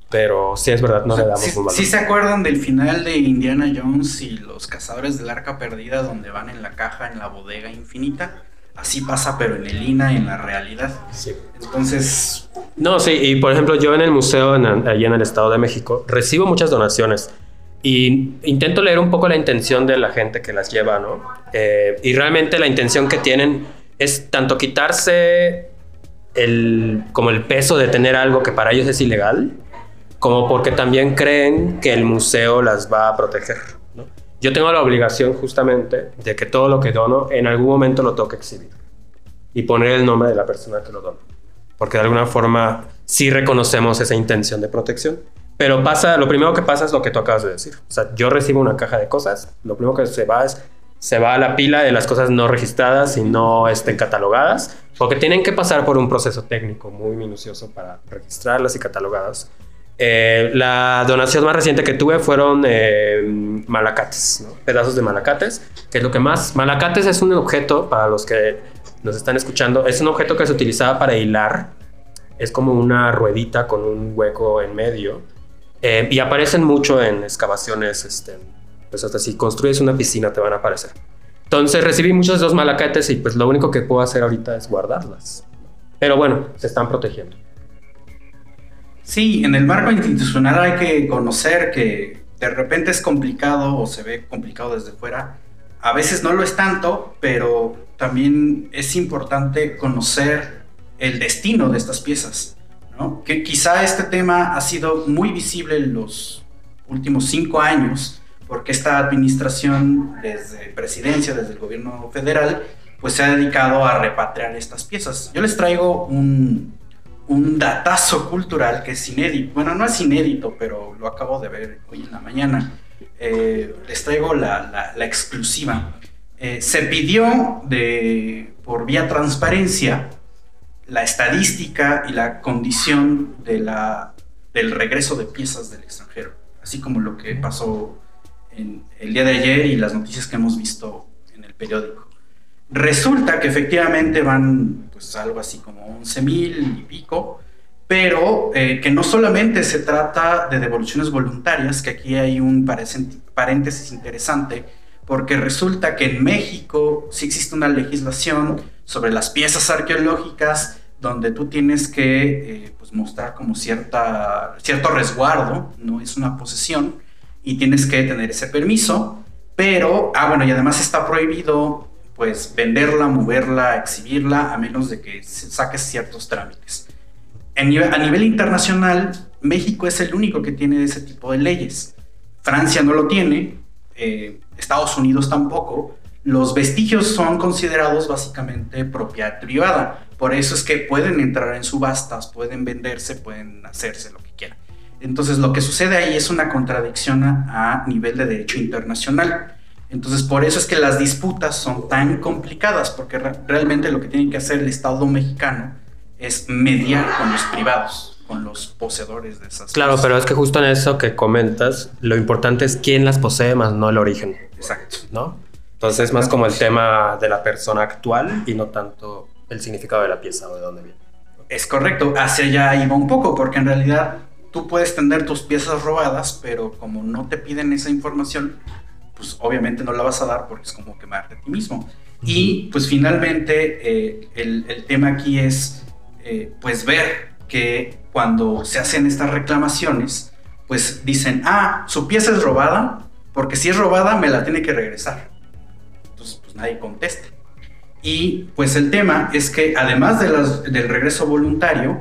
Pero sí es verdad, no le damos un valor. ¿Sí se acuerdan del final de Indiana Jones y los cazadores del arca perdida donde van en la caja en la bodega infinita? Así pasa, pero en el INA, en la realidad. Sí. Entonces... No, sí, y por ejemplo yo en el museo en, allí en el Estado de México recibo muchas donaciones y intento leer un poco la intención de la gente que las lleva, ¿no? Eh, y realmente la intención que tienen es tanto quitarse el, como el peso de tener algo que para ellos es ilegal, como porque también creen que el museo las va a proteger. Yo tengo la obligación justamente de que todo lo que dono en algún momento lo toque exhibir y poner el nombre de la persona que lo dona, porque de alguna forma sí reconocemos esa intención de protección. Pero pasa, lo primero que pasa es lo que tú acabas de decir. O sea, yo recibo una caja de cosas, lo primero que se va es, se va a la pila de las cosas no registradas y no estén catalogadas, porque tienen que pasar por un proceso técnico muy minucioso para registrarlas y catalogadas. Eh, la donación más reciente que tuve fueron eh, malacates, pedazos de malacates, que es lo que más... Malacates es un objeto, para los que nos están escuchando, es un objeto que se utilizaba para hilar, es como una ruedita con un hueco en medio eh, y aparecen mucho en excavaciones, este, pues hasta si construyes una piscina te van a aparecer. Entonces recibí muchos de esos malacates y pues lo único que puedo hacer ahorita es guardarlas. Pero bueno, se están protegiendo. Sí, en el marco institucional hay que conocer que de repente es complicado o se ve complicado desde fuera. A veces no lo es tanto, pero también es importante conocer el destino de estas piezas. Que quizá este tema ha sido muy visible en los últimos cinco años, porque esta administración, desde presidencia, desde el gobierno federal, pues se ha dedicado a repatriar estas piezas. Yo les traigo un, un datazo cultural que es inédito. Bueno, no es inédito, pero lo acabo de ver hoy en la mañana. Eh, les traigo la, la, exclusiva. Eh, se pidió de, por vía transparencia la estadística y la condición de la, del regreso de piezas del extranjero, así como lo que pasó en el día de ayer y las noticias que hemos visto en el periódico. Resulta que efectivamente van pues algo así como 11 mil y pico, pero eh, que no solamente se trata de devoluciones voluntarias, que aquí hay un paréntesis interesante, porque resulta que en México sí existe una legislación sobre las piezas arqueológicas donde tú tienes que eh, pues mostrar como cierta, cierto resguardo, no es una posesión, y tienes que tener ese permiso, pero, ah, bueno, y además está prohibido pues venderla, moverla, exhibirla, a menos de que saques ciertos trámites. a nivel internacional, México es el único que tiene ese tipo de leyes. Francia no lo tiene, eh, Estados Unidos tampoco, los vestigios son considerados básicamente propiedad privada. Por eso es que pueden entrar en subastas, pueden venderse, pueden hacerse lo que quieran. Entonces lo que sucede ahí es una contradicción a, nivel de derecho internacional. Entonces por eso es que las disputas son tan complicadas, porque realmente lo que tiene que hacer el Estado mexicano es mediar con los privados, con los poseedores de esas Claro, pero es que justo en eso que comentas, lo importante es quién las posee, más no el origen. Exacto. ¿No? Entonces es más como el tema de la persona actual y no tanto el significado de la pieza o de dónde viene. Es correcto, hacia allá iba un poco, porque en realidad tú puedes tener tus piezas robadas, pero como no te piden esa información, pues obviamente no la vas a dar porque es como quemarte a ti mismo. Y pues finalmente eh, el, tema aquí es eh, pues ver que cuando se hacen estas reclamaciones, pues dicen, ah, su pieza es robada, porque si es robada me la tiene que regresar nadie contesta. Y pues el tema es que además de del regreso voluntario,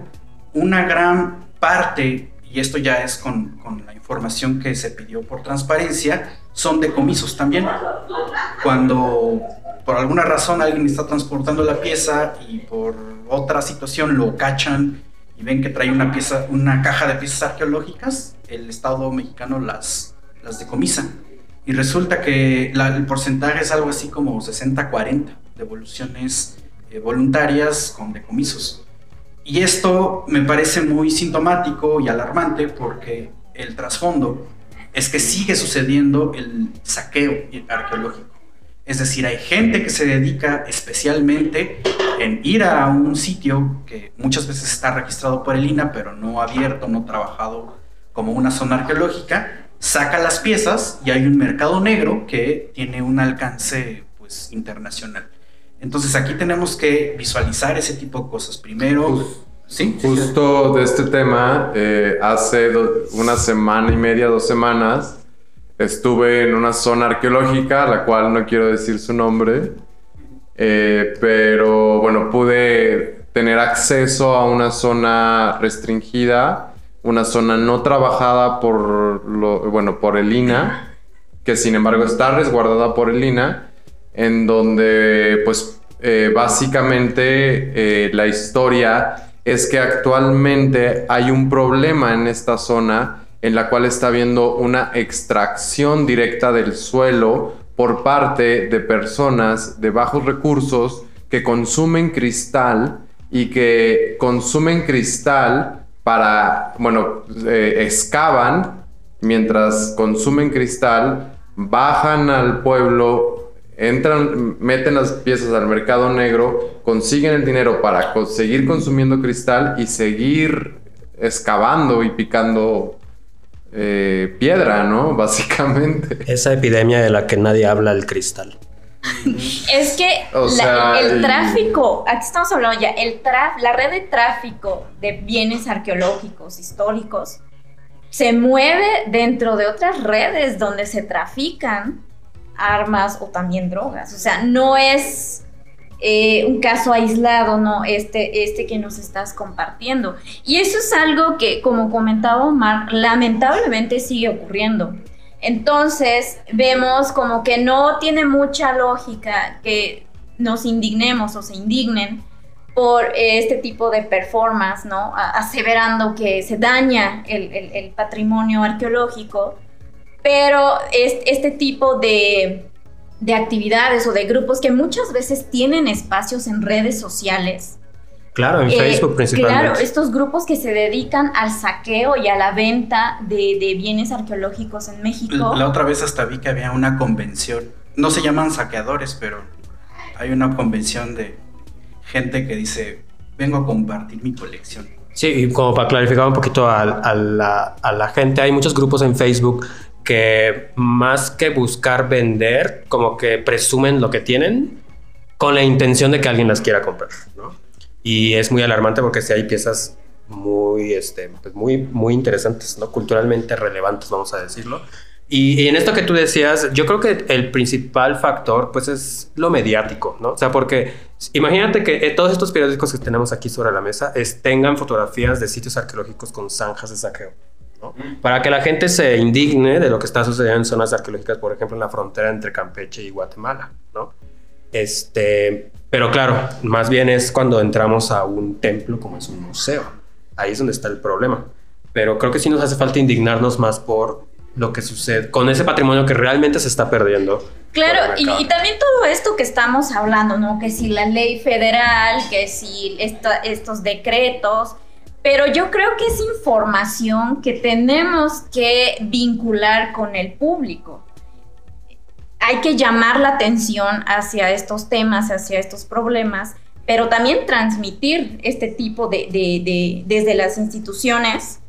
una gran parte, y esto ya es con, con, la información que se pidió por transparencia, son decomisos también. Cuando por alguna razón alguien está transportando la pieza y por otra situación lo cachan ven que trae una pieza, una caja de piezas arqueológicas, el Estado mexicano las, las decomisa. Y resulta que el porcentaje es algo así como 60-40 devoluciones eh, voluntarias con decomisos. Y esto me parece muy sintomático y alarmante porque el trasfondo es que sigue sucediendo el saqueo arqueológico. Es decir, hay gente que se dedica especialmente en ir a un sitio que muchas veces está registrado por el INA, pero no abierto, no trabajado como una zona arqueológica, saca las piezas y hay un mercado negro que tiene un alcance pues, internacional. Entonces aquí tenemos que visualizar ese tipo de cosas. Primero, ¿sí? Justo de este tema, eh, hace una semana y media, dos semanas, estuve en una zona arqueológica, la cual no quiero decir su nombre, eh, pero bueno, pude tener acceso a una zona restringida, una zona no trabajada por, lo, bueno, por el INA, que sin embargo está resguardada por el INA en donde pues eh, básicamente eh, la historia es que actualmente hay un problema en esta zona en la cual está habiendo una extracción directa del suelo por parte de personas de bajos recursos que consumen cristal y que consumen cristal para, bueno, eh, excavan. Mientras consumen cristal, bajan al pueblo, entran, meten las piezas al mercado negro, consiguen el dinero para seguir consumiendo cristal y seguir excavando y picando eh, piedra, ¿no? *laughs* Básicamente. Esa epidemia de la que nadie habla, el cristal. es que el tráfico, aquí estamos hablando ya, el la red de tráfico de bienes arqueológicos, históricos, se mueve dentro de otras redes donde se trafican armas o también drogas. O sea, no es eh, un caso aislado, ¿no? Este, este que nos estás compartiendo. Y eso es algo que, como comentaba Omar, lamentablemente sigue ocurriendo. Entonces, vemos como que no tiene mucha lógica que nos indignemos o se indignen por este tipo de performance, ¿no? Aseverando que se daña el patrimonio arqueológico pero este tipo de, actividades o de grupos que muchas veces tienen espacios en redes sociales. Claro, en eh, Facebook principalmente. Claro, estos grupos que se dedican al saqueo y a la venta de, bienes arqueológicos en México. La otra vez hasta vi que había una convención. No se llaman saqueadores, pero hay una convención de gente que dice, vengo a compartir mi colección. Sí, y como para clarificar un poquito a, la, a la gente, hay muchos grupos en Facebook que más que buscar vender, como que presumen lo que tienen con la intención de que alguien las quiera comprar, ¿no? Y es muy alarmante porque si hay piezas muy, este, pues muy, muy interesantes, ¿no? Culturalmente relevantes, vamos a decirlo. Y, en esto que tú decías, yo creo que el principal factor, pues, es lo mediático, ¿no? O sea, porque imagínate que eh, todos estos periódicos que tenemos aquí sobre la mesa es, tengan fotografías de sitios arqueológicos con zanjas de saqueo. Para que la gente se indigne de lo que está sucediendo en zonas arqueológicas, por ejemplo, en la frontera entre Campeche y Guatemala, ¿no? Este, pero claro, más bien es cuando entramos a un templo como es un museo. Ahí es donde está el problema. Pero creo que sí nos hace falta indignarnos más por lo que sucede con ese patrimonio que realmente se está perdiendo. Claro, y, también todo esto que estamos hablando, ¿no? Que si la ley federal, que si estos decretos, pero yo creo que es información que tenemos que vincular con el público. Hay que llamar la atención hacia estos temas, hacia estos problemas, pero también transmitir este tipo de, desde las instituciones,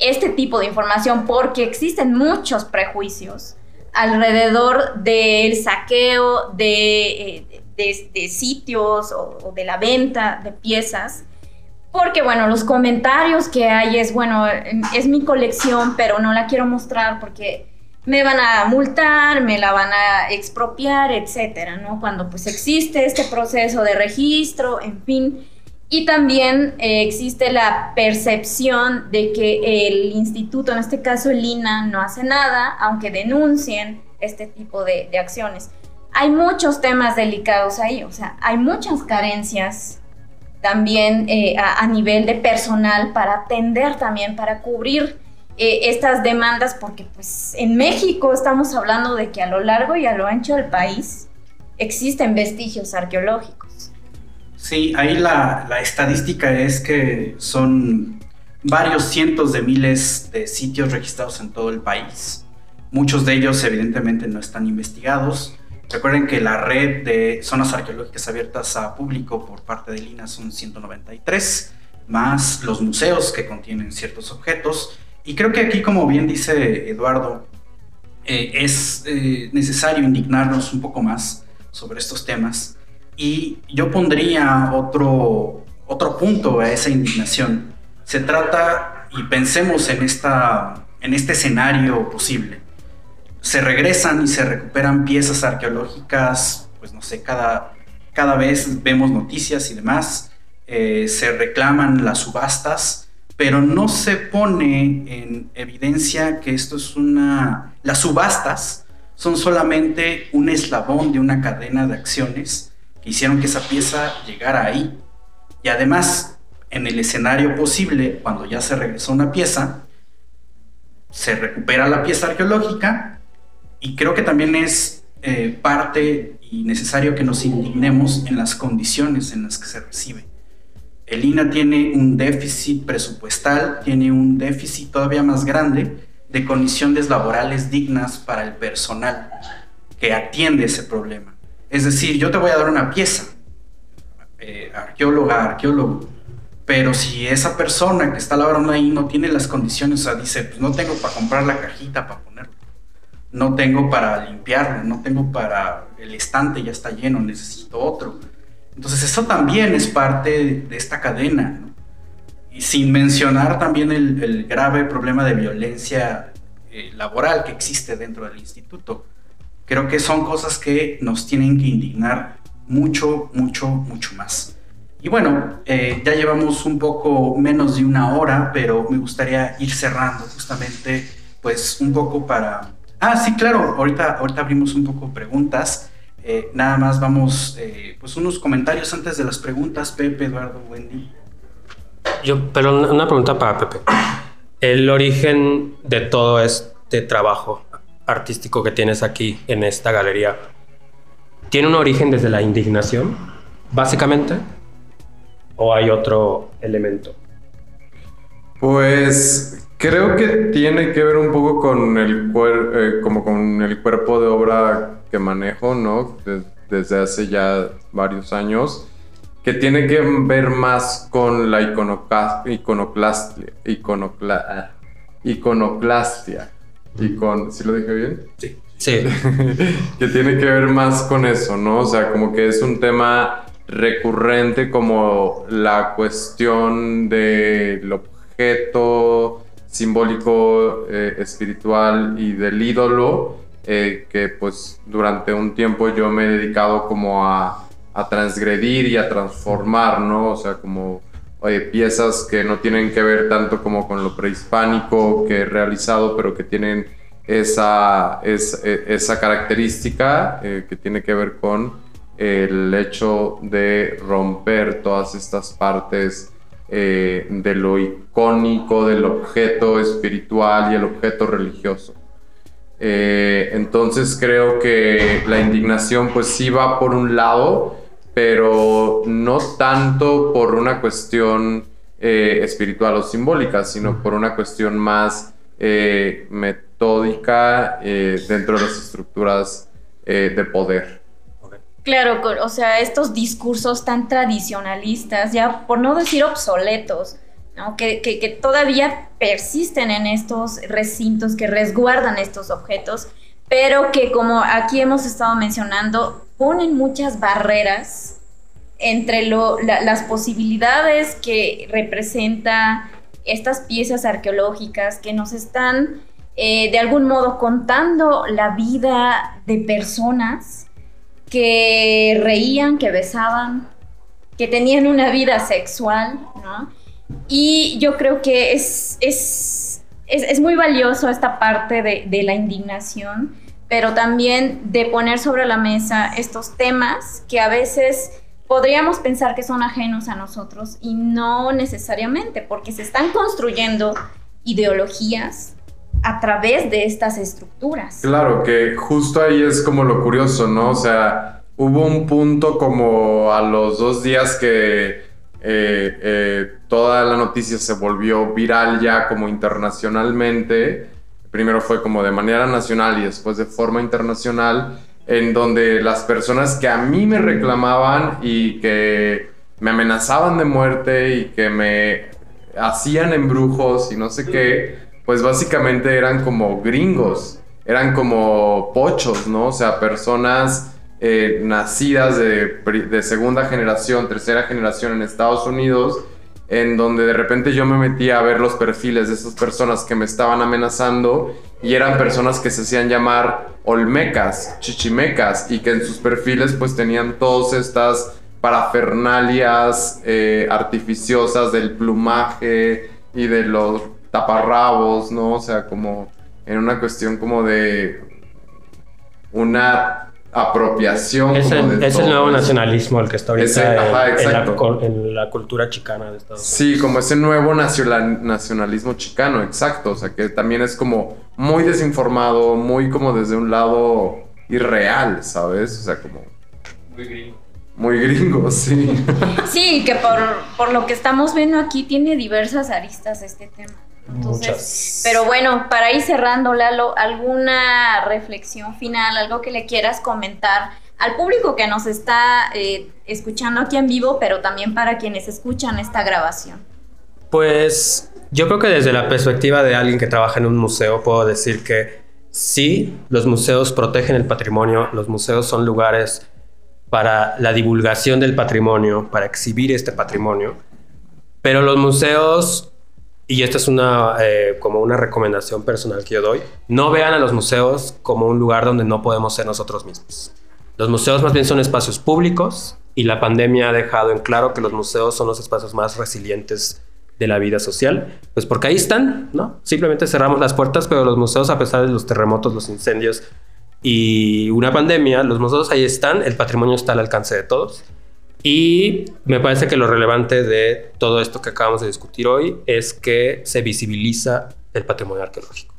este tipo de información, porque existen muchos prejuicios alrededor del saqueo de, eh, sitios o de la venta de piezas porque bueno, los comentarios que hay es, bueno, es mi colección, pero no la quiero mostrar porque me van a multar, me la van a expropiar, etcétera, ¿no? Cuando pues existe este proceso de registro, en fin. Y también eh, existe la percepción de que el instituto, en este caso el INA, no hace nada, aunque denuncien este tipo de, de acciones. Hay muchos temas delicados ahí, o sea, hay muchas carencias también eh, a, nivel de personal para atender también, para cubrir eh, estas demandas, porque pues en México estamos hablando de que a lo largo y a lo ancho del país existen vestigios arqueológicos. Sí, ahí la, la estadística es que son varios cientos de miles de sitios registrados en todo el país. Muchos de ellos evidentemente no están investigados. Recuerden que la red de zonas arqueológicas abiertas a público por parte de Lina son 193, más los museos que contienen ciertos objetos. Y creo que aquí, como bien dice Eduardo, eh, es eh, necesario indignarnos un poco más sobre estos temas. Y yo pondría otro, otro punto a esa indignación se trata, y pensemos en, esta, en este escenario posible, se regresan y se recuperan piezas arqueológicas, pues no sé, cada, cada vez vemos noticias y demás, eh, se reclaman las subastas, pero no se pone en evidencia que esto es una... Las subastas son solamente un eslabón de una cadena de acciones que hicieron que esa pieza llegara ahí. Y además, en el escenario posible, cuando ya se regresó una pieza, se recupera la pieza arqueológica y creo que también es eh, parte y necesario que nos indignemos en las condiciones en las que se recibe. El INA tiene un déficit presupuestal, tiene un déficit todavía más grande de condiciones laborales dignas para el personal que atiende ese problema. Es decir, yo te voy a dar una pieza, eh, arqueóloga, arqueólogo, pero si esa persona que está labrando ahí no tiene las condiciones, o sea, dice, pues no tengo para comprar la cajita para no tengo para limpiarlo, no tengo para el estante ya está lleno, necesito otro. Entonces eso también es parte de, esta cadena, Y sin mencionar también el, grave problema de violencia eh, laboral que existe dentro del instituto. Creo que son cosas que nos tienen que indignar mucho, mucho, mucho más. Y bueno, eh, ya llevamos un poco menos de una hora, pero me gustaría ir cerrando justamente, pues un poco para... Ah, sí, claro, ahorita, ahorita abrimos un poco preguntas. Eh, nada más vamos, eh, pues unos comentarios antes de las preguntas, Pepe, Eduardo, Wendy. Yo, pero una pregunta para Pepe. El origen de todo este trabajo artístico que tienes aquí en esta galería, ¿tiene un origen desde la indignación, básicamente? o hay otro elemento? Pues creo que tiene que ver un poco con el, eh, como con el cuerpo de obra que manejo, ¿no? desde hace ya varios años, que tiene que ver más con la iconoclastia, iconocla, iconoclastia. Y con, ¿sí lo dije bien? Sí. Sí. *laughs* que tiene que ver más con eso, ¿no? O sea, como que es un tema recurrente como la cuestión del objeto simbólico eh, espiritual y del ídolo eh, que pues durante un tiempo yo me he dedicado como a, transgredir y a transformar, ¿no? O sea, como piezas que no tienen que ver tanto como con lo prehispánico que he realizado, pero que tienen esa, e, esa característica eh, que tiene que ver con el hecho de romper todas estas partes eh, de lo icónico del objeto espiritual y el objeto religioso. Eh, entonces creo que la indignación pues sí va por un lado, pero no tanto por una cuestión eh, espiritual o simbólica, sino por una cuestión más metódica dentro de las estructuras de poder. Claro, o sea, estos discursos tan tradicionalistas, ya por no decir obsoletos, ¿no? que, que, todavía persisten en estos recintos que resguardan estos objetos, pero que como aquí hemos estado mencionando, ponen muchas barreras entre lo, las posibilidades que representa estas piezas arqueológicas que nos están eh, de algún modo contando la vida de personas que reían, que besaban, que tenían una vida sexual, ¿no? Y yo creo que es, es, es, muy valioso esta parte de, de, la indignación, pero también de poner sobre la mesa estos temas que a veces podríamos pensar que son ajenos a nosotros y no necesariamente, porque se están construyendo ideologías a través de estas estructuras. Claro, que justo ahí es como lo curioso, ¿no? O sea, hubo un punto como a los dos días que eh, eh, toda la noticia se volvió viral ya como internacionalmente. Primero fue como de manera nacional y después de forma internacional, en donde las personas que a mí me reclamaban y que me amenazaban de muerte y que me hacían embrujos y no sé qué, pues básicamente eran como gringos, eran como pochos, ¿no? O sea, personas eh, nacidas de, segunda generación, tercera generación en Estados Unidos, en donde de repente yo me metía a ver los perfiles de esas personas que me estaban amenazando y eran personas que se hacían llamar olmecas, chichimecas y que en sus perfiles pues tenían todas estas parafernalias eh, artificiosas del plumaje y de los taparrabos, ¿no? O sea, como en una cuestión como de una apropiación. Es, el, nuevo nacionalismo el que está ahorita en, la, cultura chicana de Estados Unidos. Sí, como ese nuevo nacionalismo chicano, exacto. O sea, que también es como muy desinformado, muy como desde un lado irreal, ¿sabes? O sea, como... Muy gringo. Muy gringo, *laughs* sí. Sí, que por, por lo que estamos viendo aquí tiene diversas aristas este tema. Entonces, pero bueno, para ir cerrando, Lalo, ¿alguna reflexión final, algo que le quieras comentar al público que nos está eh, escuchando aquí en vivo, pero también para quienes escuchan esta grabación? Pues yo creo que desde la perspectiva de alguien que trabaja en un museo, puedo decir que sí, los museos protegen el patrimonio, los museos son lugares para la divulgación del patrimonio, para exhibir este patrimonio, pero los museos y esta es una, eh, como una recomendación personal que yo doy, no vean a los museos como un lugar donde no podemos ser nosotros mismos. Los museos más bien son espacios públicos y la pandemia ha dejado en claro que los museos son los espacios más resilientes de la vida social, pues porque ahí están, ¿no? Simplemente cerramos las puertas, pero los museos, a pesar de los terremotos, los incendios y una pandemia, los museos ahí están, el patrimonio está al alcance de todos. Y me parece que lo relevante de todo esto que acabamos de discutir hoy es que se visibiliza el patrimonio arqueológico.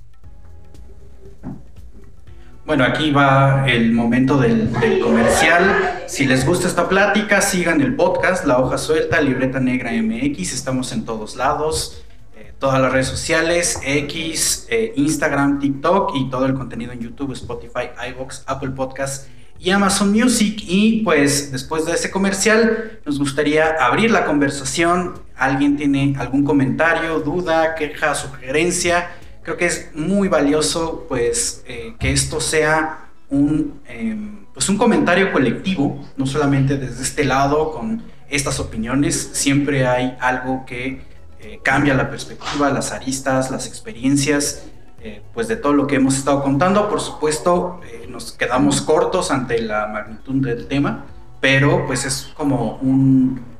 Bueno, aquí va el momento del, comercial. Si les gusta esta plática, sigan el podcast, La Hoja Suelta, Libreta Negra MX. Estamos en todos lados, eh, todas las redes sociales, X, eh, Instagram, TikTok y todo el contenido en YouTube, Spotify, iVoox, Apple Podcasts y Amazon Music. Y pues después de ese comercial nos gustaría abrir la conversación. ¿Alguien tiene algún comentario, duda, queja, sugerencia? Creo que es muy valioso pues eh, que esto sea un, em, pues un comentario colectivo, no solamente desde este lado con estas opiniones, siempre hay algo que eh, cambia la perspectiva, las aristas, las experiencias eh, pues de todo lo que hemos estado contando. Por supuesto, eh, nos quedamos cortos ante la magnitud del tema, pero pues es como un,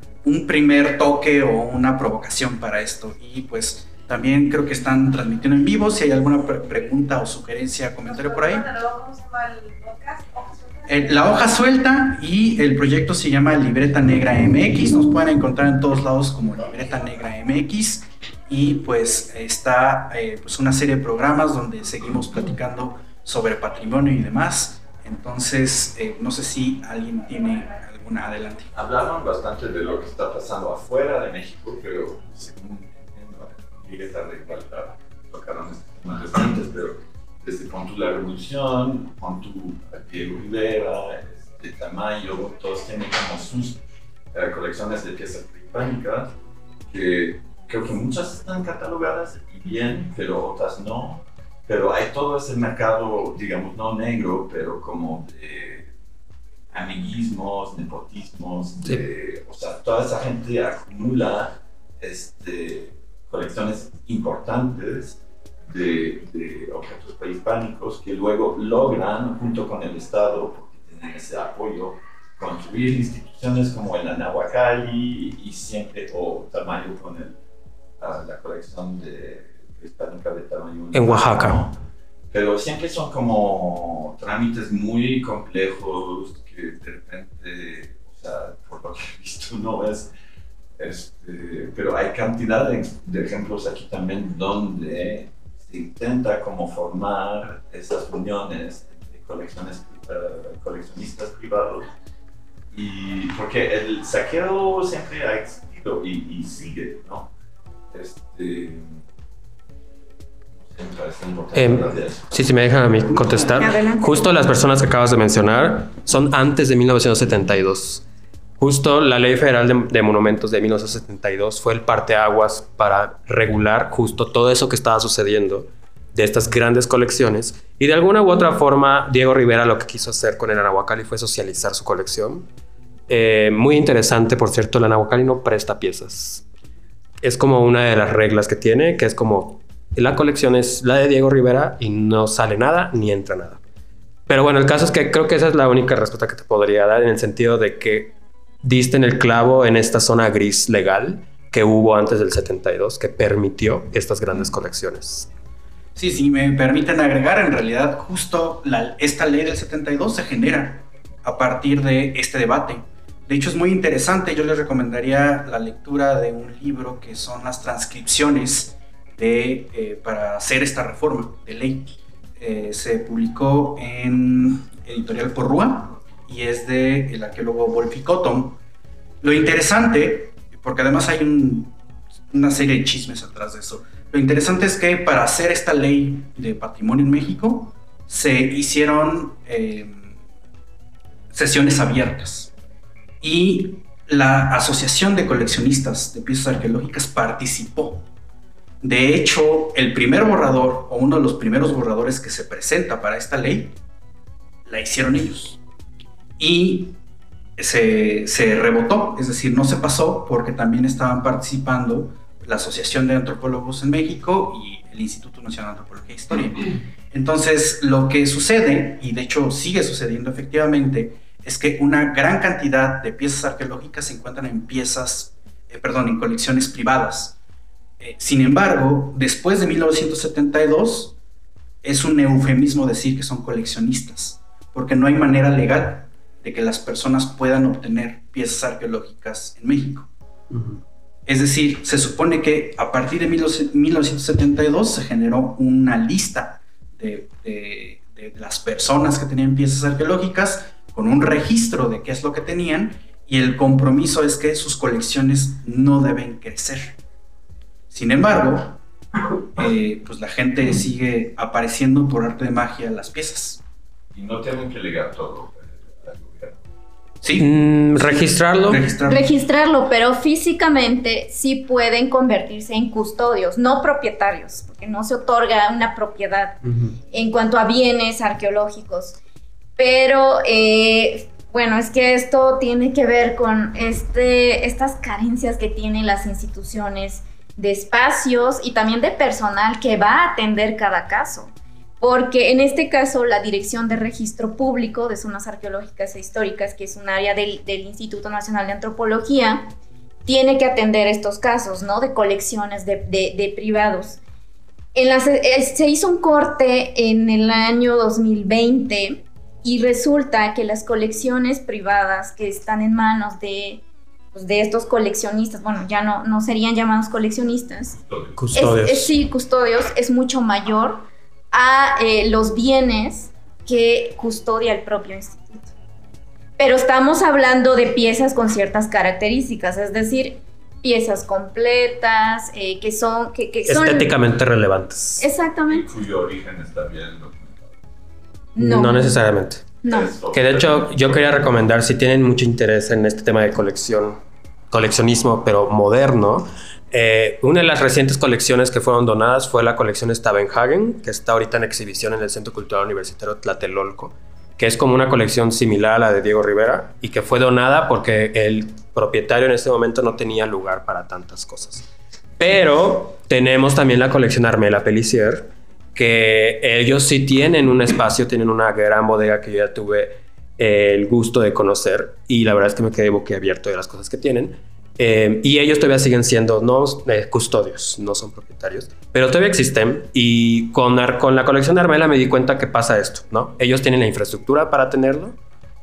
primer toque o una provocación para esto. Y pues también creo que están transmitiendo en vivo. Si hay alguna pregunta o sugerencia, comentario por ahí. Eh, la hoja suelta y el proyecto se llama Libreta Negra MX. Nos pueden encontrar en todos lados como Libreta Negra MX y pues está eh, pues una serie de programas donde seguimos platicando sobre patrimonio y demás. Entonces, eh, no sé si alguien tiene alguna adelante. Hablaron bastante de lo que está pasando afuera de México, pero según Liga igualdad tocaron temas restantes, pero desde Pontu la Revolución, Pontu Diego Rivera, este, Tamayo, todos tienen como sus eh, colecciones de piezas prehispánicas que creo que muchas están catalogadas y bien, pero otras no. Pero hay todo ese mercado, digamos, no negro, pero como de amiguismos, nepotismos, o sea, toda esa gente acumula este, colecciones importantes de, de, objetos prehispánicos que luego logran, junto con el Estado, porque tienen ese apoyo, construir instituciones como el Anahuacalli y siempre, o Tamayo con el la colección de hispánica de tamaño. En Oaxaca. Pero siempre son como trámites muy complejos que de repente, o sea, por lo que he visto, *laughs* no es. Este, pero hay cantidad de, de, ejemplos aquí también donde se intenta como formar esas uniones de colecciones eh, coleccionistas privados. Y porque el saqueo siempre ha existido y, sigue, ¿no? Este, eh, sí, sí, me dejan a mí contestar. Justo las personas que acabas de mencionar son antes de 1972. Justo la Ley Federal de, Monumentos de 1972 fue el parteaguas para regular justo todo eso que estaba sucediendo de estas grandes colecciones. Y de alguna u otra forma, Diego Rivera lo que quiso hacer con el Anahuacalli fue socializar su colección. Eh, muy interesante, por cierto, el Anahuacalli no presta piezas. Es como una de las reglas que tiene, que es como la colección es la de Diego Rivera y no sale nada ni entra nada. Pero bueno, el caso es que creo que esa es la única respuesta que te podría dar en el sentido de que diste en el clavo en esta zona gris legal que hubo antes del 72 que permitió estas grandes colecciones. Sí, sí, me permiten agregar, en realidad justo esta ley del 72 se genera a partir de este debate. De hecho es muy interesante, yo les recomendaría la lectura de un libro que son las transcripciones de, eh, para hacer esta reforma de ley. Eh, se publicó en Editorial Porrúa y es de el arqueólogo Wolfi Cotton. Lo interesante, porque además hay una serie de chismes atrás de eso, lo interesante es que para hacer esta ley de patrimonio en México se hicieron eh, sesiones abiertas y la Asociación de Coleccionistas de Piezas Arqueológicas participó. De hecho, el primer borrador o uno de los primeros borradores que se presenta para esta ley, la hicieron ellos. Y se, se rebotó, es decir, no se pasó porque también estaban participando la Asociación de Antropólogos en México y el Instituto Nacional de Antropología e Historia. Entonces, lo que sucede, y de hecho sigue sucediendo efectivamente, es que una gran cantidad de piezas arqueológicas se encuentran en piezas, eh, perdón, en colecciones privadas. Eh, sin embargo, después de 1972, es un eufemismo decir que son coleccionistas, porque no hay manera legal de que las personas puedan obtener piezas arqueológicas en México. Es decir, se supone que a partir de 1972 se generó una lista de, las personas que tenían piezas arqueológicas con un registro de qué es lo que tenían y el compromiso es que sus colecciones no deben crecer. Sin embargo, eh, pues la gente sigue apareciendo por arte de magia las piezas. Y no tienen que ligar todo. Sí. Mm, registrarlo. registrarlo. pero físicamente sí pueden convertirse en custodios, no propietarios, porque no se otorga una propiedad en cuanto a bienes arqueológicos. Pero eh, bueno, es que esto tiene que ver con este, estas carencias que tienen las instituciones de espacios y también de personal que va a atender cada caso porque en este caso la Dirección de Registro Público de Zonas Arqueológicas e Históricas, que es un área del, Instituto Nacional de Antropología, tiene que atender estos casos, ¿no? De colecciones de, privados. En eh, se hizo un corte en el año 2020 y resulta que las colecciones privadas que están en manos de, pues, de estos coleccionistas, bueno, ya no, no serían llamados coleccionistas. Custodios. sí, custodios, es mucho mayor a eh, los bienes que custodia el propio instituto. Pero estamos hablando de piezas con ciertas características, es decir, piezas completas, eh, que son... Que, Estéticamente relevantes. Exactamente. cuyo origen está bien documentado. No. No necesariamente. No. Que de hecho yo quería recomendar, si tienen mucho interés en este tema de colección, coleccionismo, pero moderno, eh, una de las recientes colecciones que fueron donadas fue la colección Stavenhagen, que está ahorita en exhibición en el Centro Cultural Universitario Tlatelolco, que es como una colección similar a la de Diego Rivera y que fue donada porque el propietario en ese momento no tenía lugar para tantas cosas. Pero tenemos también la colección Armela Pelicier, que ellos sí tienen un espacio, tienen una gran bodega que yo ya tuve el gusto de conocer y la verdad es que me quedé boquiabierto de las cosas que tienen eh, y ellos todavía siguen siendo no eh, custodios, no son propietarios, pero todavía existen. Y con, con la colección de Armela me di cuenta que pasa esto, ¿no? Ellos tienen la infraestructura para tenerlo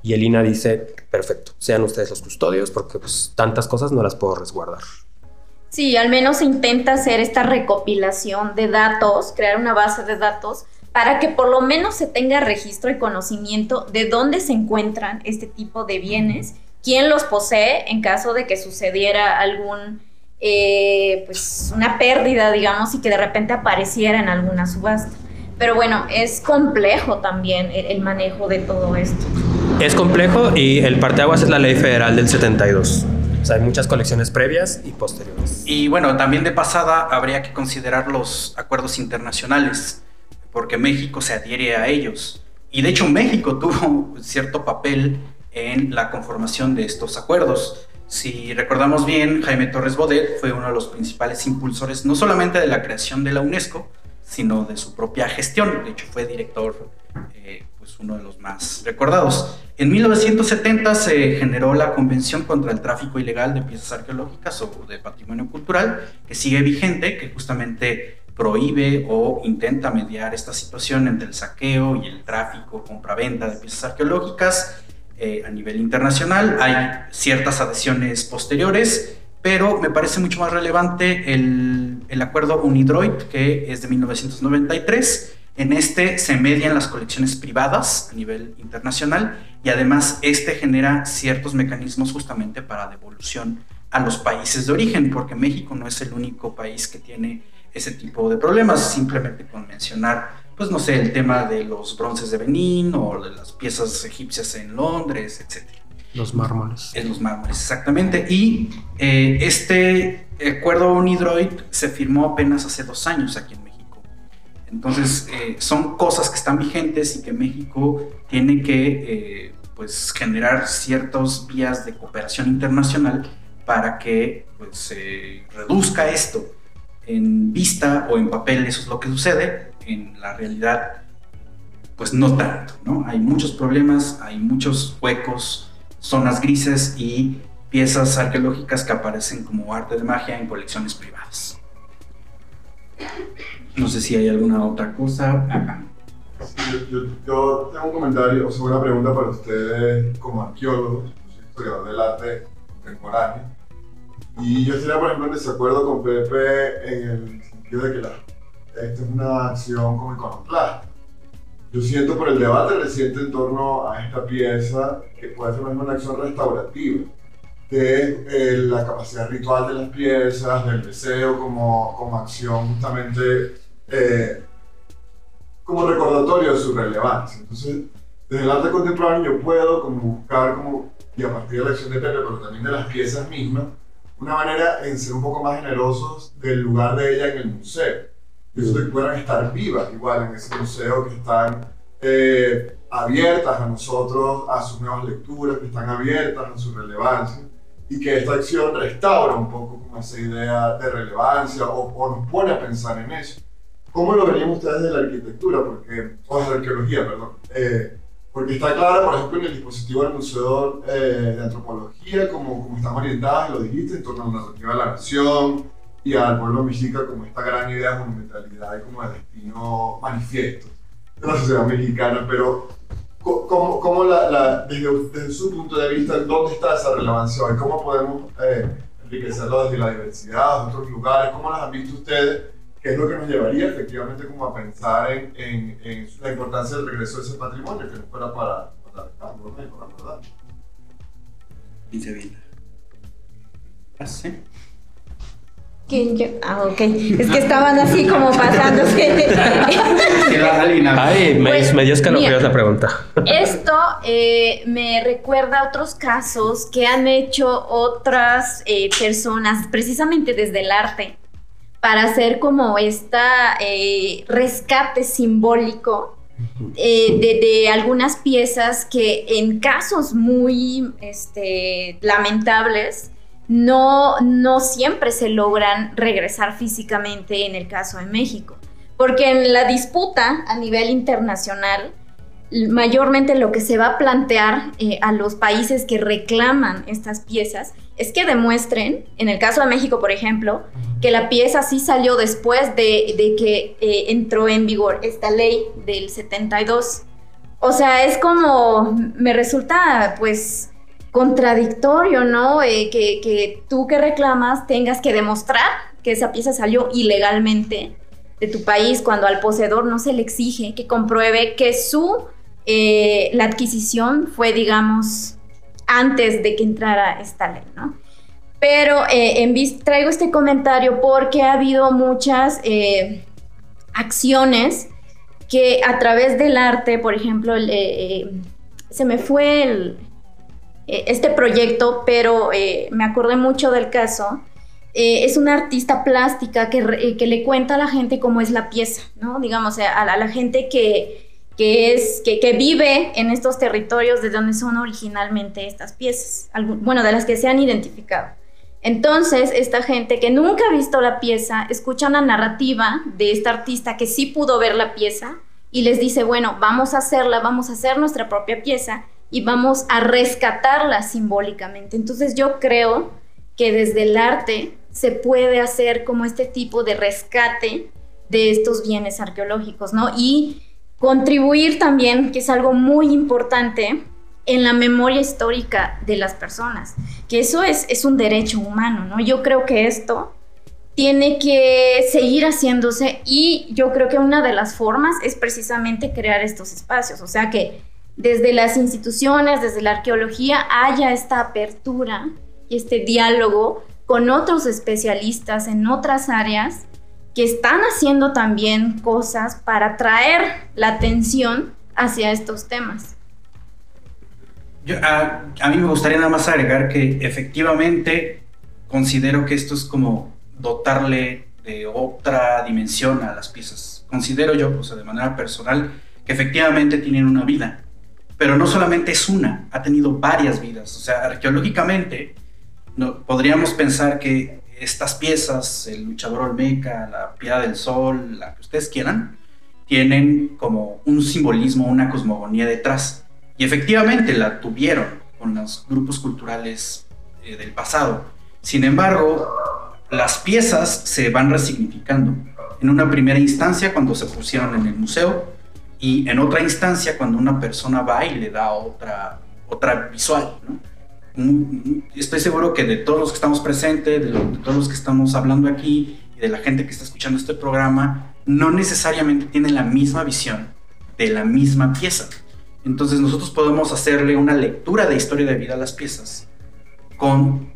y el INA dice, perfecto, sean ustedes los custodios porque pues tantas cosas no las puedo resguardar. Sí, al menos intenta hacer esta recopilación de datos, crear una base de datos para que por lo menos se tenga registro y conocimiento de dónde se encuentran este tipo de bienes, quién los posee en caso de que sucediera algún, eh, pues una pérdida, digamos, y que de repente apareciera en alguna subasta. Pero bueno, es complejo también el, manejo de todo esto. Es complejo y el parteaguas es la ley federal del 72. O sea, hay muchas colecciones previas y posteriores. Y bueno, también de pasada habría que considerar los acuerdos internacionales porque México se adhiere a ellos. Y de hecho México tuvo cierto papel en la conformación de estos acuerdos. Si recordamos bien, Jaime Torres Bodet fue uno de los principales impulsores no solamente de la creación de la UNESCO, sino de su propia gestión. De hecho, fue director, pues uno de los más recordados. En 1970 se generó la Convención contra el Tráfico Ilegal de Piezas Arqueológicas o de Patrimonio Cultural, que sigue vigente, que justamente prohíbe o intenta mediar esta situación entre el saqueo y el tráfico, compra-venta de piezas arqueológicas eh, a nivel internacional. Hay ciertas adhesiones posteriores, pero me parece mucho más relevante el, el acuerdo UNIDROID, que es de 1993. En este se median las colecciones privadas a nivel internacional y además este genera ciertos mecanismos justamente para devolución a los países de origen, porque México no es el único país que tiene ese tipo de problemas, simplemente con mencionar, pues no sé, el tema de los bronces de Benín o de las piezas egipcias en Londres, etc. Los mármoles. En los mármoles, exactamente. Y eh, este acuerdo Unidroid se firmó apenas hace dos años aquí en. Entonces, eh, son cosas que están vigentes y que México tiene que eh, pues, generar ciertas vías de cooperación internacional para que pues, se reduzca esto en vista o en papel eso es lo que sucede, en la realidad pues no tanto, ¿no? Hay muchos problemas, hay muchos huecos, zonas grises y piezas arqueológicas que aparecen como arte de magia en colecciones privadas. No sé si hay alguna otra cosa. yo, yo, tengo un comentario, o sea, una pregunta para ustedes como arqueólogos, historiador del arte contemporáneo y yo estaría, por ejemplo, en desacuerdo con Pepe en el sentido de que la, esta es una acción como iconoclasta. Yo siento por el debate reciente en torno a esta pieza que puede ser una acción restaurativa de eh, la capacidad ritual de las piezas, del deseo como, como acción justamente eh, como recordatorio de su relevancia. Entonces, desde el arte contemporáneo yo puedo como buscar como, y a partir de la acción de Pepe, pero también de las piezas mismas, una manera en ser un poco más generosos del lugar de ella en el museo. Y eso que puedan estar vivas igual en ese museo, que están eh, abiertas a nosotros, a sus nuevas lecturas, que están abiertas a su relevancia y que esta acción restaura un poco como esa idea de relevancia o, nos pone a pensar en eso. ¿Cómo lo verían ustedes de la arquitectura? Porque, o de la arqueología, perdón. Eh, porque está clara, por ejemplo, en el dispositivo del Museo eh, de Antropología, como, como están orientadas, lo dijiste, en torno a la narrativa de la nación y al pueblo mexica como esta gran idea de monumentalidad y como de destino manifiesto de la sociedad mexicana, pero ¿cómo, cómo la, la, desde, su punto de vista, dónde está esa relevancia hoy? ¿Cómo podemos eh, enriquecerlo desde la diversidad, de otros lugares? ¿Cómo las han visto ustedes? Que es lo que nos llevaría efectivamente como a pensar en, en, la importancia del regreso de ese patrimonio, que no fuera para, para Alejandro, ¿no? para verdad. Dice bien. ¿Así? Ah, ok. Es que estaban así como pasándose. Ay, me, pues, me dio escalofríos la pregunta. Esto eh, me recuerda a otros casos que han hecho otras eh, personas, precisamente desde el arte, para hacer como esta eh, rescate simbólico eh, de, algunas piezas que en casos muy este, lamentables no, no siempre se logran regresar físicamente en el caso de México. Porque en la disputa a nivel internacional, mayormente lo que se va a plantear eh, a los países que reclaman estas piezas es que demuestren, en el caso de México, por ejemplo, que la pieza sí salió después de, que eh, entró en vigor esta ley del 72. O sea, es como, me resulta pues contradictorio, ¿no? Eh, que, que, tú que reclamas tengas que demostrar que esa pieza salió ilegalmente de tu país cuando al poseedor no se le exige que compruebe que su eh, la adquisición fue, digamos, antes de que entrara esta ley, ¿no? Pero eh, en traigo este comentario porque ha habido muchas eh, acciones que a través del arte, por ejemplo, se me fue este proyecto, pero me acordé mucho del caso. es una artista plástica que, que, le cuenta a la gente cómo es la pieza, ¿no? Digamos, a la gente que, que, es, que, vive en estos territorios de donde son originalmente estas piezas, bueno, de las que se han identificado. Entonces, esta gente que nunca ha visto la pieza, escucha una narrativa de esta artista que sí pudo ver la pieza y les dice, bueno, vamos a hacerla, vamos a hacer nuestra propia pieza y vamos a rescatarla simbólicamente. Entonces yo creo que desde el arte se puede hacer como este tipo de rescate de estos bienes arqueológicos, ¿no? Y Contribuir también, que es algo muy importante, en la memoria histórica de las personas, que eso es, un derecho humano, ¿no? Yo creo que esto tiene que seguir haciéndose y yo creo que una de las formas es precisamente crear estos espacios, o sea que desde las instituciones, desde la arqueología, haya esta apertura y este diálogo con otros especialistas en otras áreas que están haciendo también cosas para traer la atención hacia estos temas. a, a, mí me gustaría nada más agregar que efectivamente considero que esto es como dotarle de otra dimensión a las piezas. Considero yo, o sea, de manera personal, que efectivamente tienen una vida, pero no solamente es una, ha tenido varias vidas. O sea, arqueológicamente no, podríamos pensar que estas piezas, el luchador olmeca, la piedra del sol, la que ustedes quieran, tienen como un simbolismo, una cosmogonía detrás. Y efectivamente la tuvieron con los grupos culturales eh, del pasado. Sin embargo, las piezas se van resignificando. En una primera instancia cuando se pusieron en el museo y en otra instancia cuando una persona va y le da otra, otra visual. ¿no? Estoy seguro que de todos los que estamos presentes, de, todos los que estamos hablando aquí y de la gente que está escuchando este programa, no necesariamente tienen la misma visión de la misma pieza. Entonces nosotros podemos hacerle una lectura de historia de vida a las piezas con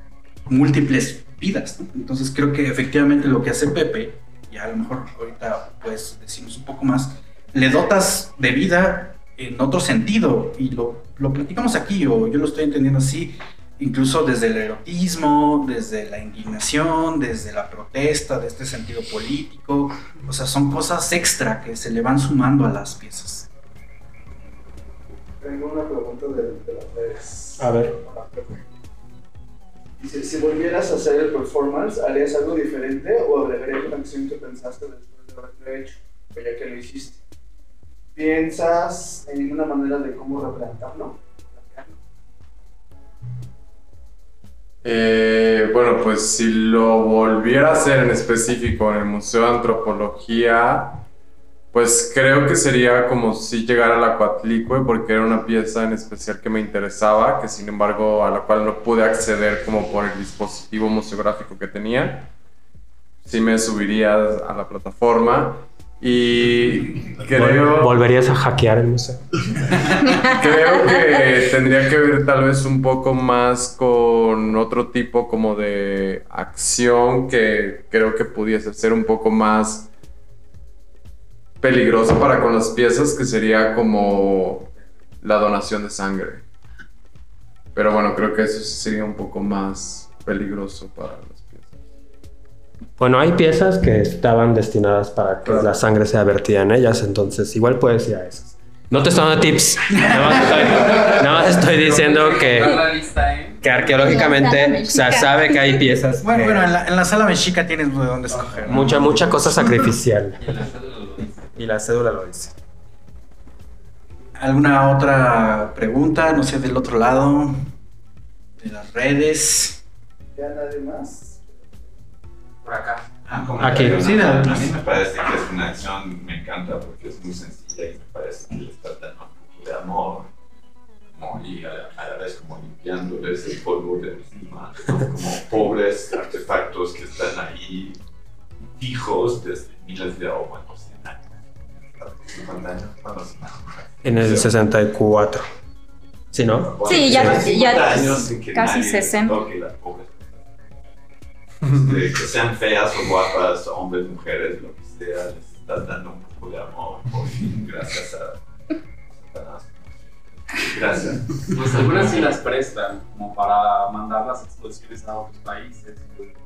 múltiples vidas. Entonces creo que efectivamente lo que hace Pepe, y a lo mejor ahorita pues decimos un poco más, le dotas de vida en otro sentido y lo, lo platicamos aquí o yo lo estoy entendiendo así, incluso desde el erotismo, desde la indignación, desde la protesta, de este sentido político, o sea, son cosas extra que se le van sumando a las piezas. Tengo una pregunta de, de las redes. A ver. Dice, si volvieras a hacer el performance, ¿harías algo diferente o agregarías una acción que pensaste después de haberlo hecho? O ya que lo hiciste. ¿Piensas en una manera de cómo representarlo? Eh, bueno, pues si lo volviera a hacer en específico en el Museo de Antropología, pues creo que sería como si llegara a la Coatlicue, porque era una pieza en especial que me interesaba, que sin embargo a la cual no pude acceder como por el dispositivo museográfico que tenía. Sí me subiría a la plataforma y creo... ¿Volverías a hackear el museo? *laughs* creo que tendría que ver tal vez un poco más con otro tipo como de acción que creo que pudiese ser un poco más peligrosa para con las piezas, que sería como la donación de sangre. Pero bueno, creo que eso sería un poco más peligroso para bueno, hay piezas que estaban destinadas para que la sangre sea vertida en ellas, entonces igual puedes ir a esas. No te estoy dando tips, nada más estoy, diciendo que, que arqueológicamente se sabe que hay piezas. Bueno, bueno, en la, en la, sala mexica tienes de dónde escoger. Mucha, mucha cosa *laughs* sacrificial. Y la cédula lo dice. ¿Alguna otra pregunta? No sé, del otro lado, de las redes. ¿Ya nadie más? Por acá. Ah, Aquí. Sí, a mí me parece que es una acción, me encanta porque es muy sencilla y me parece que les tratan un poco de amor y a, la vez como limpiándoles el polvo de encima, como pobres artefactos que están ahí fijos desde miles de o bueno, 100 años. ¿Cuántos años? ¿Cuándo se En el 64. ¿Sí, no? Sí, ya, ya 50 años casi nadie 60. toque las pobres personas. Este, que sean feas o guapas, hombres, mujeres, lo que sea, les estás dando un poco de amor por fin, gracias a Satanás. Gracias. Pues algunas sí las prestan, como para mandar las exposiciones a otros países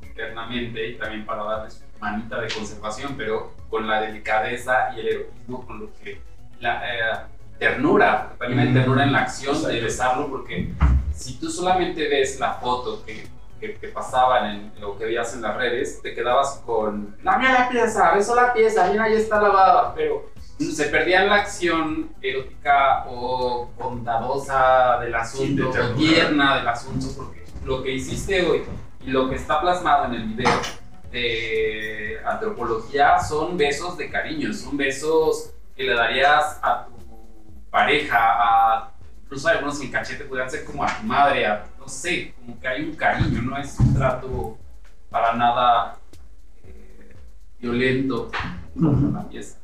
internamente y también para darles manita de conservación, pero con la delicadeza y el erotismo con lo que la eh, ternura, también hay ternura en la acción de besarlo, porque si tú solamente ves la foto que, que, que pasaban en lo que veías en las redes, te quedabas con, no, mira la pieza, beso la pieza, mira, ya está lavada, pero se perdía la acción erótica o bondadosa del asunto, Sí, de tierna del asunto, porque lo que hiciste hoy y lo que está plasmado en el video de antropología son besos de cariño, son besos que le darías a tu pareja, a incluso algunos en cachete pudieran ser como a tu madre, a, no sé, como que hay un cariño, no es un trato para nada eh, violento con la pieza.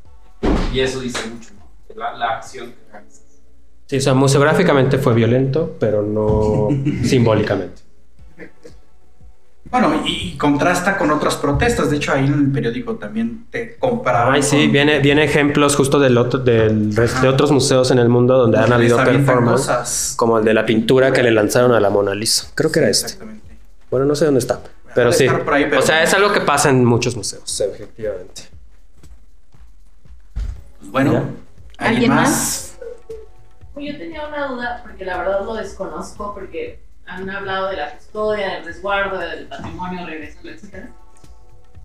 Y eso dice mucho, ¿no? La, la acción que realizas. Sí, o sea, museográficamente fue violento, pero no *laughs* simbólicamente. Bueno, y, y contrasta con otras protestas. De hecho, ahí en el periódico también te comparaban. Ay, sí, con- viene, viene ejemplos justo del otro, del, de otros museos en el mundo donde han habido avientan performance, cosas. como el de la pintura que le lanzaron a la Mona Lisa. Creo que era este. Exactamente. Bueno, no sé dónde está, pero sí. ahí, pero- O sea, es algo que pasa en muchos museos, efectivamente. Pues bueno, Ya. ¿alguien ¿Alguien más? Pues yo tenía una duda, porque la verdad lo desconozco, porque han hablado de la custodia, del resguardo, del patrimonio, regreso, etc.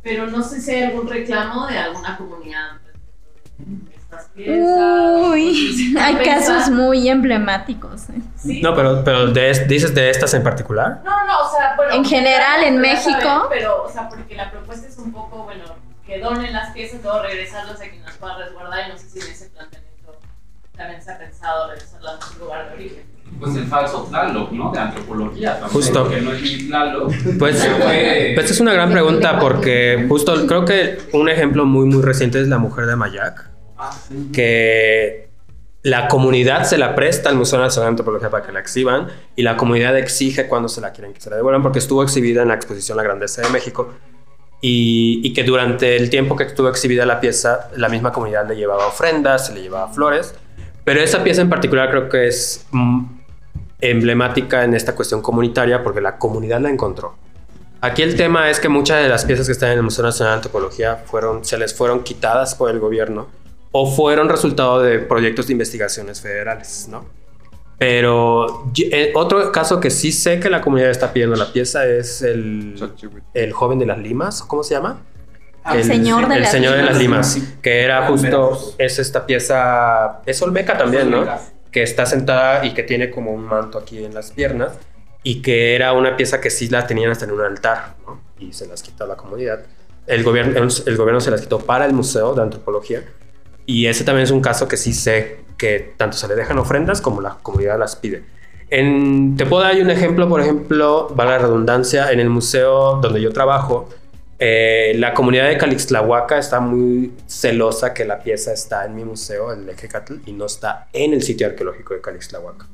Pero no sé si hay algún reclamo de alguna comunidad respecto de estas piezas. Uy, *laughs* Si hay casos muy emblemáticos. ¿eh? Sí. No, pero, pero de es- dices de estas en particular. No, no, o sea, bueno. En general, en México. saben, pero, o sea, porque la propuesta es un poco, bueno, que donen las piezas, luego regresarlas a quien las pueda resguardar, y no sé si en ese planteamiento también se ha pensado regresarlas a su lugar de origen. Pues el falso Tlaloc, ¿no? De antropología también. Justo. Que no es ni Tlaloc. Pues, pues es una gran pregunta porque justo creo que un ejemplo muy muy reciente es la mujer de Mayak, Ah, sí. que la comunidad se la presta al Museo Nacional de Antropología para que la exhiban y la comunidad exige cuando se la quieren que se la devuelvan porque estuvo exhibida en la exposición La Grandeza de México y, y que durante el tiempo que estuvo exhibida la pieza la misma comunidad le llevaba ofrendas, se le llevaba flores, pero esa pieza en particular creo que es mm, emblemática en esta cuestión comunitaria porque la comunidad la encontró. Aquí el tema es que muchas de las piezas que están en el Museo Nacional de Antropología fueron, se les fueron quitadas por el gobierno o fueron resultado de proyectos de investigaciones federales, ¿no? Pero eh, otro caso que sí sé que la comunidad está pidiendo la pieza es el, el joven de las limas, ¿cómo se llama? El señor de el las señor de las limas. que era justo, es esta pieza, es Olmeca también, ¿no? Que está sentada y que tiene como un manto aquí en las piernas y que era una pieza que sí la tenían hasta en un altar. Y se las quitó la comunidad. El gobierno, el gobierno se las quitó para el Museo de Antropología y ese también es un caso que sí sé que tanto se le dejan ofrendas como la comunidad las pide. En, te puedo dar un ejemplo, por ejemplo, vale la redundancia, en el museo donde yo trabajo, eh, la comunidad de Calixtlahuaca está muy celosa que la pieza está en mi museo, el Ejecatl, y no está en el sitio arqueológico de Calixtlahuaca.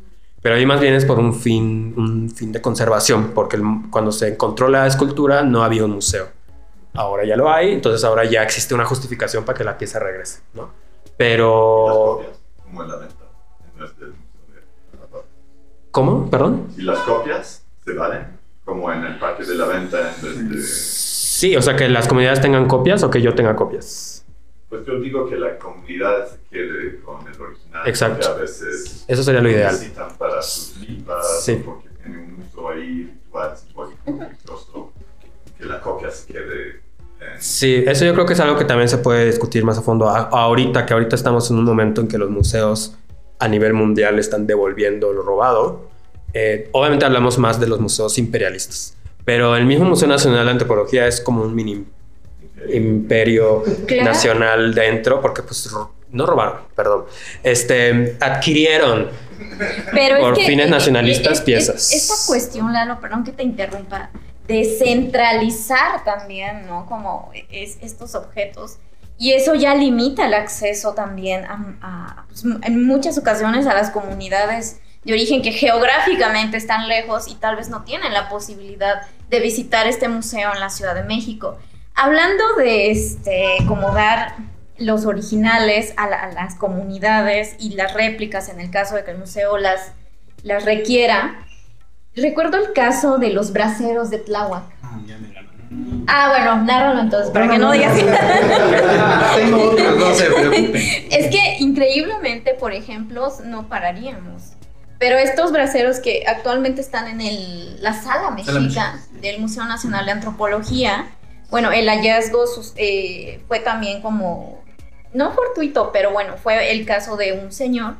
Pero ahí más bien es por un fin, un fin de conservación, porque el- cuando se encontró la escultura no había un museo. Ahora ya lo hay, entonces ahora ya existe una justificación para que la pieza regrese, ¿no? Las Pero... copias, como en la venta. en este museo de Guanajuato. ¿Cómo? ¿Perdón? Y las copias se valen, como en el parque de la venta. En de- Sí, o sea, que las comunidades tengan copias o que yo tenga copias. Pues yo digo que la comunidad se quede con el original. Exacto. A veces Eso sería lo ideal. necesitan para sus lipas Sí. porque tiene un uso ahí ritual, simbólico, que la copia se quede. Sí, eso yo creo que es algo que también se puede discutir más a fondo a- ahorita, que ahorita estamos en un momento en que los museos a nivel mundial están devolviendo lo robado. Eh, obviamente hablamos más de los museos imperialistas, pero el mismo Museo Nacional de Antropología es como un mini imperio Claro. nacional dentro, porque pues no robaron, perdón, este, adquirieron Pero Por es fines eh, nacionalistas, eh, eh, piezas. Esta cuestión, Lalo, perdón que te interrumpa, descentralizar también, ¿no? Como es, estos objetos. Y eso ya limita el acceso también a, pues, en muchas ocasiones a las comunidades de origen que geográficamente están lejos y tal vez no tienen la posibilidad de visitar este museo en la Ciudad de México. Hablando de este, como dar los originales a, las comunidades y las réplicas en el caso de que el museo las, las requiera. Recuerdo el caso de los braceros de Tláhuac. Ah, ah bueno, nárralo entonces, para que no, digas. *laughs* Tengo no se preocupen. Es que increíblemente, por ejemplo, no pararíamos. Pero estos braceros que actualmente están en el, la sala mexica del Museo Nacional de Antropología, bueno, el hallazgo eh, fue también como no fortuito, pero bueno, fue el caso de un señor,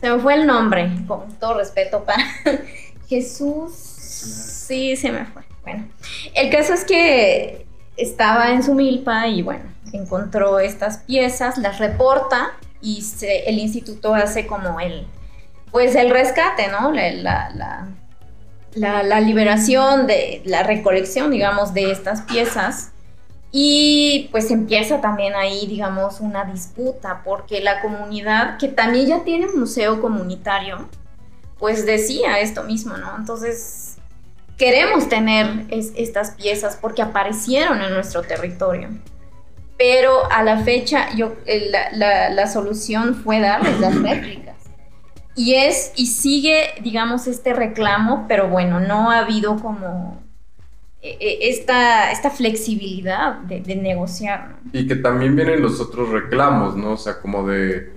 se me fue el nombre, con todo respeto para *laughs* Jesús, sí, se me fue. Bueno, el caso es que estaba en su milpa y bueno, encontró estas piezas, las reporta y el instituto hace como el, pues el rescate, ¿no? La, liberación de la recolección, digamos, de estas piezas y pues empieza también ahí, digamos, una disputa, porque la comunidad, que también ya tiene un museo comunitario, pues decía esto mismo, ¿no? Entonces, queremos tener estas piezas porque aparecieron en nuestro territorio. Pero a la fecha, yo, la, la solución fue darles las réplicas. Y es, y sigue, digamos, este reclamo, pero bueno, no ha habido como e, e, esta, esta flexibilidad de, negociar. Y que también vienen los otros reclamos, ¿no? O sea, como de,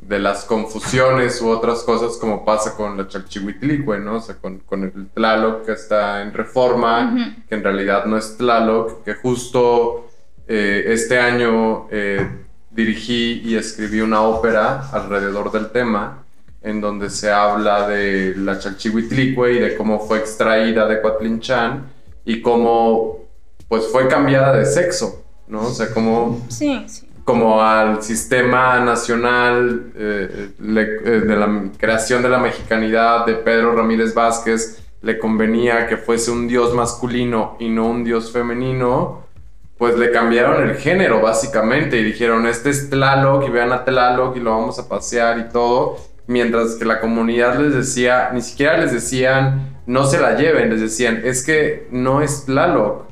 de las confusiones u otras cosas como pasa con la Chalchihuitlicue, ¿no? O sea, con, con, el Tlaloc que está en reforma, que en realidad no es Tlaloc, que justo eh, este año eh, dirigí y escribí una ópera alrededor del tema en donde se habla de la Chalchihuitlicue y de cómo fue extraída de Coatlinchan y cómo pues fue cambiada de sexo, ¿no? O sea, como, como al sistema nacional eh, eh, de la creación de la mexicanidad de Pedro Ramírez Vázquez le convenía que fuese un dios masculino y no un dios femenino, pues le cambiaron el género básicamente y dijeron, este es Tlaloc y vean a Tlaloc y lo vamos a pasear y todo, mientras que la comunidad les decía, ni siquiera les decían, no se la lleven, les decían, es que no es Tlaloc,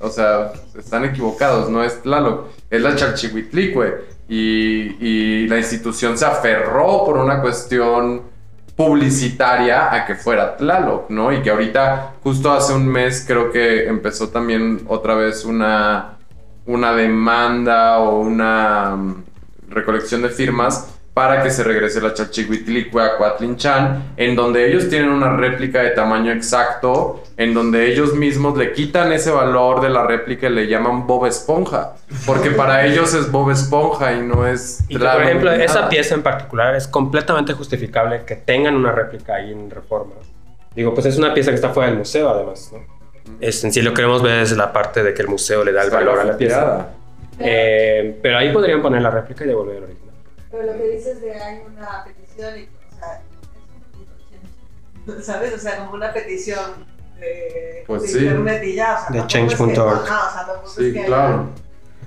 o sea, están equivocados, no es Tlaloc, es la Chalchihuitlicue. Y, y la institución se aferró por una cuestión publicitaria a que fuera Tlaloc, ¿no? Y que ahorita, justo hace un mes, creo que empezó también otra vez una, una demanda o una mm, recolección de firmas para que se regrese la Chalchihuitlicue a Coatlinchan, en donde ellos tienen una réplica de tamaño exacto, en donde ellos mismos le quitan ese valor de la réplica y le llaman Bob Esponja, porque para ellos es Bob Esponja y no es... Y por ejemplo, esa pieza en particular es completamente justificable que tengan una réplica ahí en Reforma. Digo, pues es una pieza que está fuera del museo además, ¿no? Es, en sí lo queremos ver es la parte de que el museo le da el valor a la pieza. Eh, pero ahí podrían poner la réplica y devolver el. Pero lo que dices de hay una petición, y, o sea, es ¿sabes? O sea, como una petición de, pues sí. internet y ya. O sea, de change.org. Sí, claro.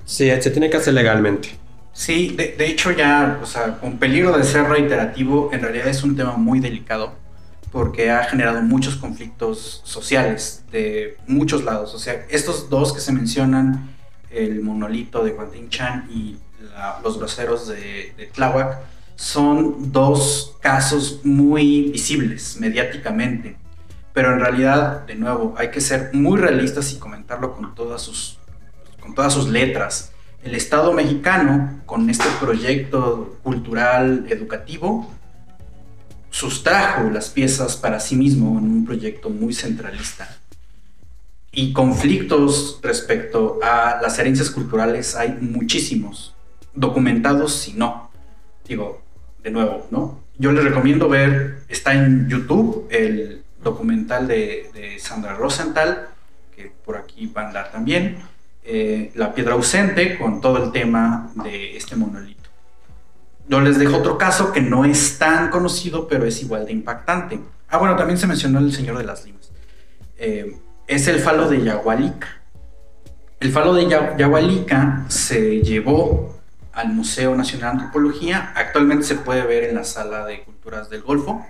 Sí, se tiene que hacer legalmente. Sí, de, de, hecho ya, o sea, con peligro de ser reiterativo, en realidad es un tema muy delicado porque ha generado muchos conflictos sociales de muchos lados. O sea, estos dos que se mencionan, el monolito de Chan y los groseros de, de Tláhuac, son dos casos muy visibles mediáticamente. Pero en realidad, de nuevo, hay que ser muy realistas y comentarlo con todas sus, con todas sus letras. El Estado mexicano, con este proyecto cultural educativo, sustrajo las piezas para sí mismo en un proyecto muy centralista. Y conflictos respecto a las herencias culturales hay muchísimos documentados si no. Digo, de nuevo, ¿no? Yo les recomiendo ver, está en YouTube el documental de, Sandra Rosenthal, que por aquí va a andar también, eh, La piedra ausente, con todo el tema de este monolito. Yo les dejo otro caso que no es tan conocido, pero es igual de impactante. Ah, bueno, también se mencionó el Señor de las Limas. Eh, es el falo de Yahualica. El falo de Yahualica se llevó al Museo Nacional de Antropología. Actualmente se puede ver en la sala de culturas del Golfo.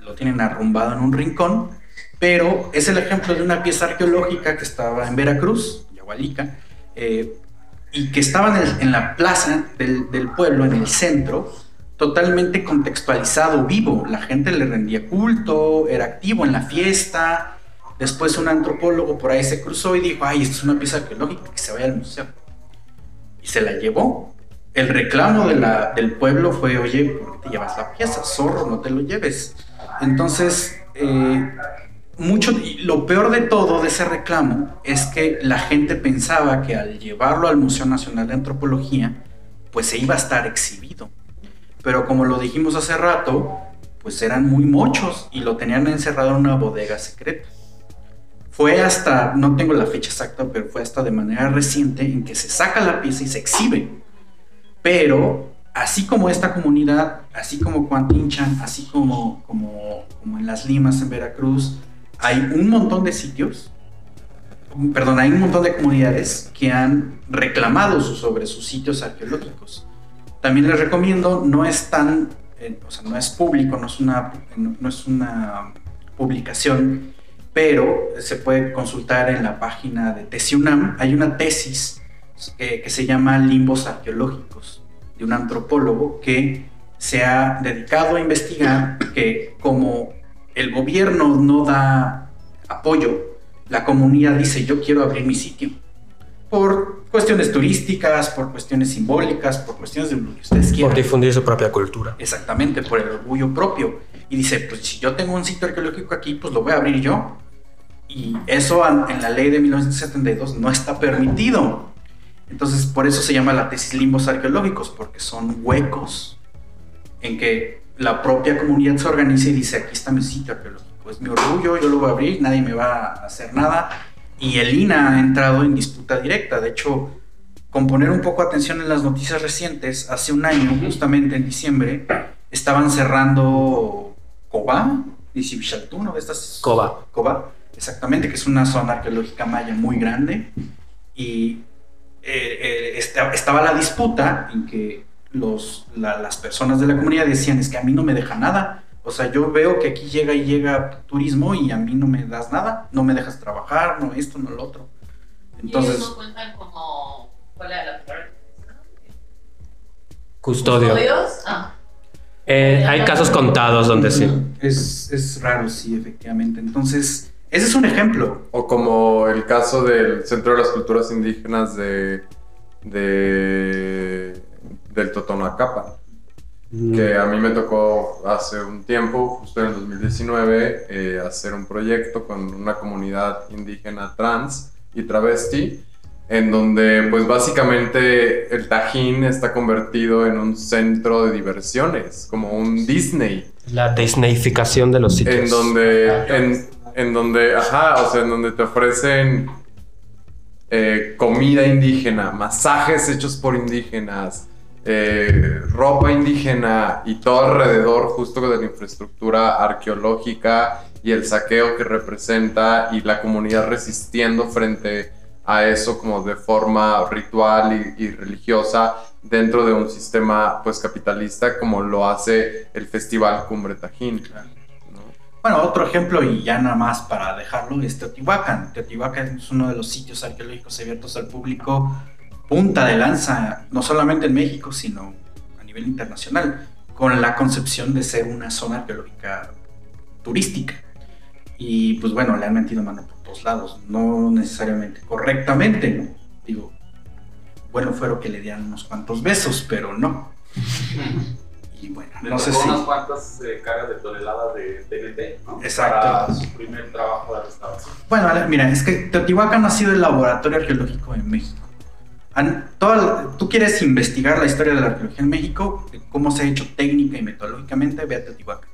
Lo tienen arrumbado en un rincón. Pero es el ejemplo de una pieza arqueológica que estaba en Veracruz, Yahualica, eh, y que estaba en, la plaza del, del, pueblo, en el centro, totalmente contextualizado, vivo. La gente le rendía culto, era activo en la fiesta, Después un antropólogo por ahí se cruzó y dijo, ay, esto es una pieza arqueológica, que se vaya al museo. Y se la llevó. El reclamo de la, del pueblo fue, oye, ¿por qué te llevas la pieza? Zorro, no te lo lleves. Entonces, eh, lo peor de todo de ese reclamo es que la gente pensaba que al llevarlo al Museo Nacional de Antropología, pues se iba a estar exhibido. Pero como lo dijimos hace rato, pues eran muy mochos y lo tenían encerrado en una bodega secreta. Fue hasta, no tengo la fecha exacta, pero fue hasta de manera reciente en que se saca la pieza y se exhibe. Pero así como esta comunidad, así como Cuantinchan, así como, como, como en Las Limas, en Veracruz, hay un montón de sitios, perdón, hay un montón de comunidades que han reclamado sobre sus sitios arqueológicos. También les recomiendo, no es tan, eh, o sea, no es público, no es una, no es una publicación pero se puede consultar en la página de TESIUNAM. Hay una tesis que, se llama Limbos Arqueológicos de un antropólogo que se ha dedicado a investigar que como el gobierno no da apoyo, la comunidad dice yo quiero abrir mi sitio. Por cuestiones turísticas, por cuestiones simbólicas, por cuestiones de lo que ustedes quieran. Por difundir su propia cultura. Exactamente, por el orgullo propio. Y dice, pues si yo tengo un sitio arqueológico aquí, pues lo voy a abrir yo. Y eso en la ley de 1972 no está permitido. Entonces, por eso se llama la tesis limbos arqueológicos, porque son huecos en que la propia comunidad se organiza y dice, aquí está mi sitio arqueológico, es mi orgullo, yo lo voy a abrir, nadie me va a hacer nada. Y el INA ha entrado en disputa directa. De hecho, con poner un poco atención en las noticias recientes, hace un año, justamente en diciembre, estaban cerrando Coba, y ¿no? Estas... Coba. Coba exactamente, que es una zona arqueológica maya muy grande. Y eh, eh, estaba la disputa en que los, las personas de la comunidad decían, es que a mí no me deja nada. O sea, yo veo que aquí llega y llega turismo y a mí no me das nada, no me dejas trabajar, no esto, no lo otro. Entonces, ¿Y cuentan como cuál era la Custodio. ¿Custodios? Ah. Eh, hay casos contados donde sí. Es, es raro, sí, efectivamente. Entonces, ese es un ejemplo. O como el caso del Centro de las Culturas Indígenas de, de del Totonacapan, mm. que a mí me tocó hace un tiempo, justo en el 2019, eh, hacer un proyecto con una comunidad indígena trans y travesti, en donde pues básicamente el Tajín está convertido en un centro de diversiones, como un Disney. La Disneyficación de los sitios. En donde, en donde, ajá, o sea, en donde te ofrecen eh, comida indígena, masajes hechos por indígenas, eh, ropa indígena y todo alrededor justo de la infraestructura arqueológica y el saqueo que representa y la comunidad resistiendo frente a eso como de forma ritual y, religiosa dentro de un sistema pues capitalista como lo hace el Festival Cumbre Tajín. Bueno, otro ejemplo, y ya nada más para dejarlo, es Teotihuacán. Teotihuacán es uno de los sitios arqueológicos abiertos al público punta de lanza, no solamente en México, sino a nivel internacional, con la concepción de ser una zona arqueológica turística. Y pues bueno, le han metido mano por todos lados, no necesariamente correctamente. Digo, bueno, fueron que le dieran unos cuantos besos, pero no. *laughs* Y bueno, no sé si. unas cuantas eh, cargas de toneladas de TNT, ¿no? Exacto. Para su primer trabajo de restauración. Bueno, mira, es que Teotihuacán ha sido el laboratorio arqueológico en México. tú quieres investigar la historia de la arqueología en México, cómo se ha hecho técnica y metodológicamente, ve a Teotihuacán.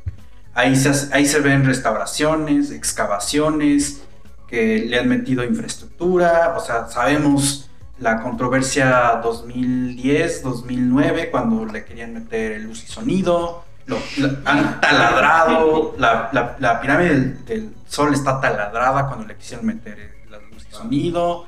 Ahí se, ahí se ven restauraciones, excavaciones, que le han metido infraestructura, o sea, sabemos la controversia 2010-2009, cuando le querían meter luz y sonido, han taladrado, la, pirámide del, sol está taladrada cuando le quisieron meter la luz y sonido,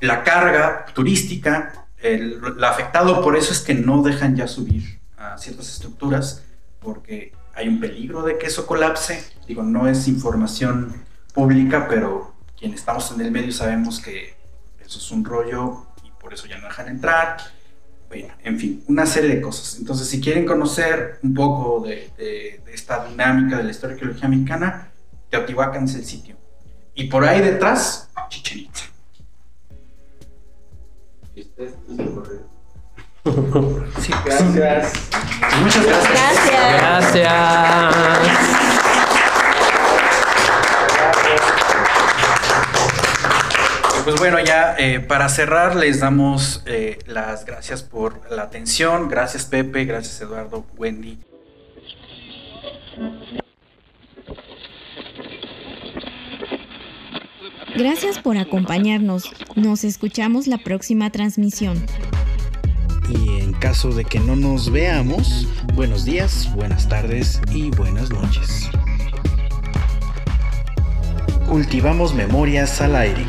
la carga turística, el, afectado por eso es que no dejan ya subir a ciertas estructuras porque hay un peligro de que eso colapse. Digo, no es información pública, pero quienes estamos en el medio sabemos que eso es un rollo y por eso ya no dejan entrar en fin, una serie de cosas. Entonces, si quieren conocer un poco de, esta dinámica de la historia arqueología mexicana, Teotihuacán es el sitio. Y por ahí detrás, Chichen Itza. Sí, gracias. Muchas gracias. Gracias. gracias. Pues bueno, ya eh, para cerrar les damos eh, las gracias por la atención. Gracias Pepe, gracias Eduardo, Wendy. Gracias por acompañarnos. Nos escuchamos la próxima transmisión. Y en caso de que no nos veamos, buenos días, buenas tardes y buenas noches. Cultivamos memorias al aire.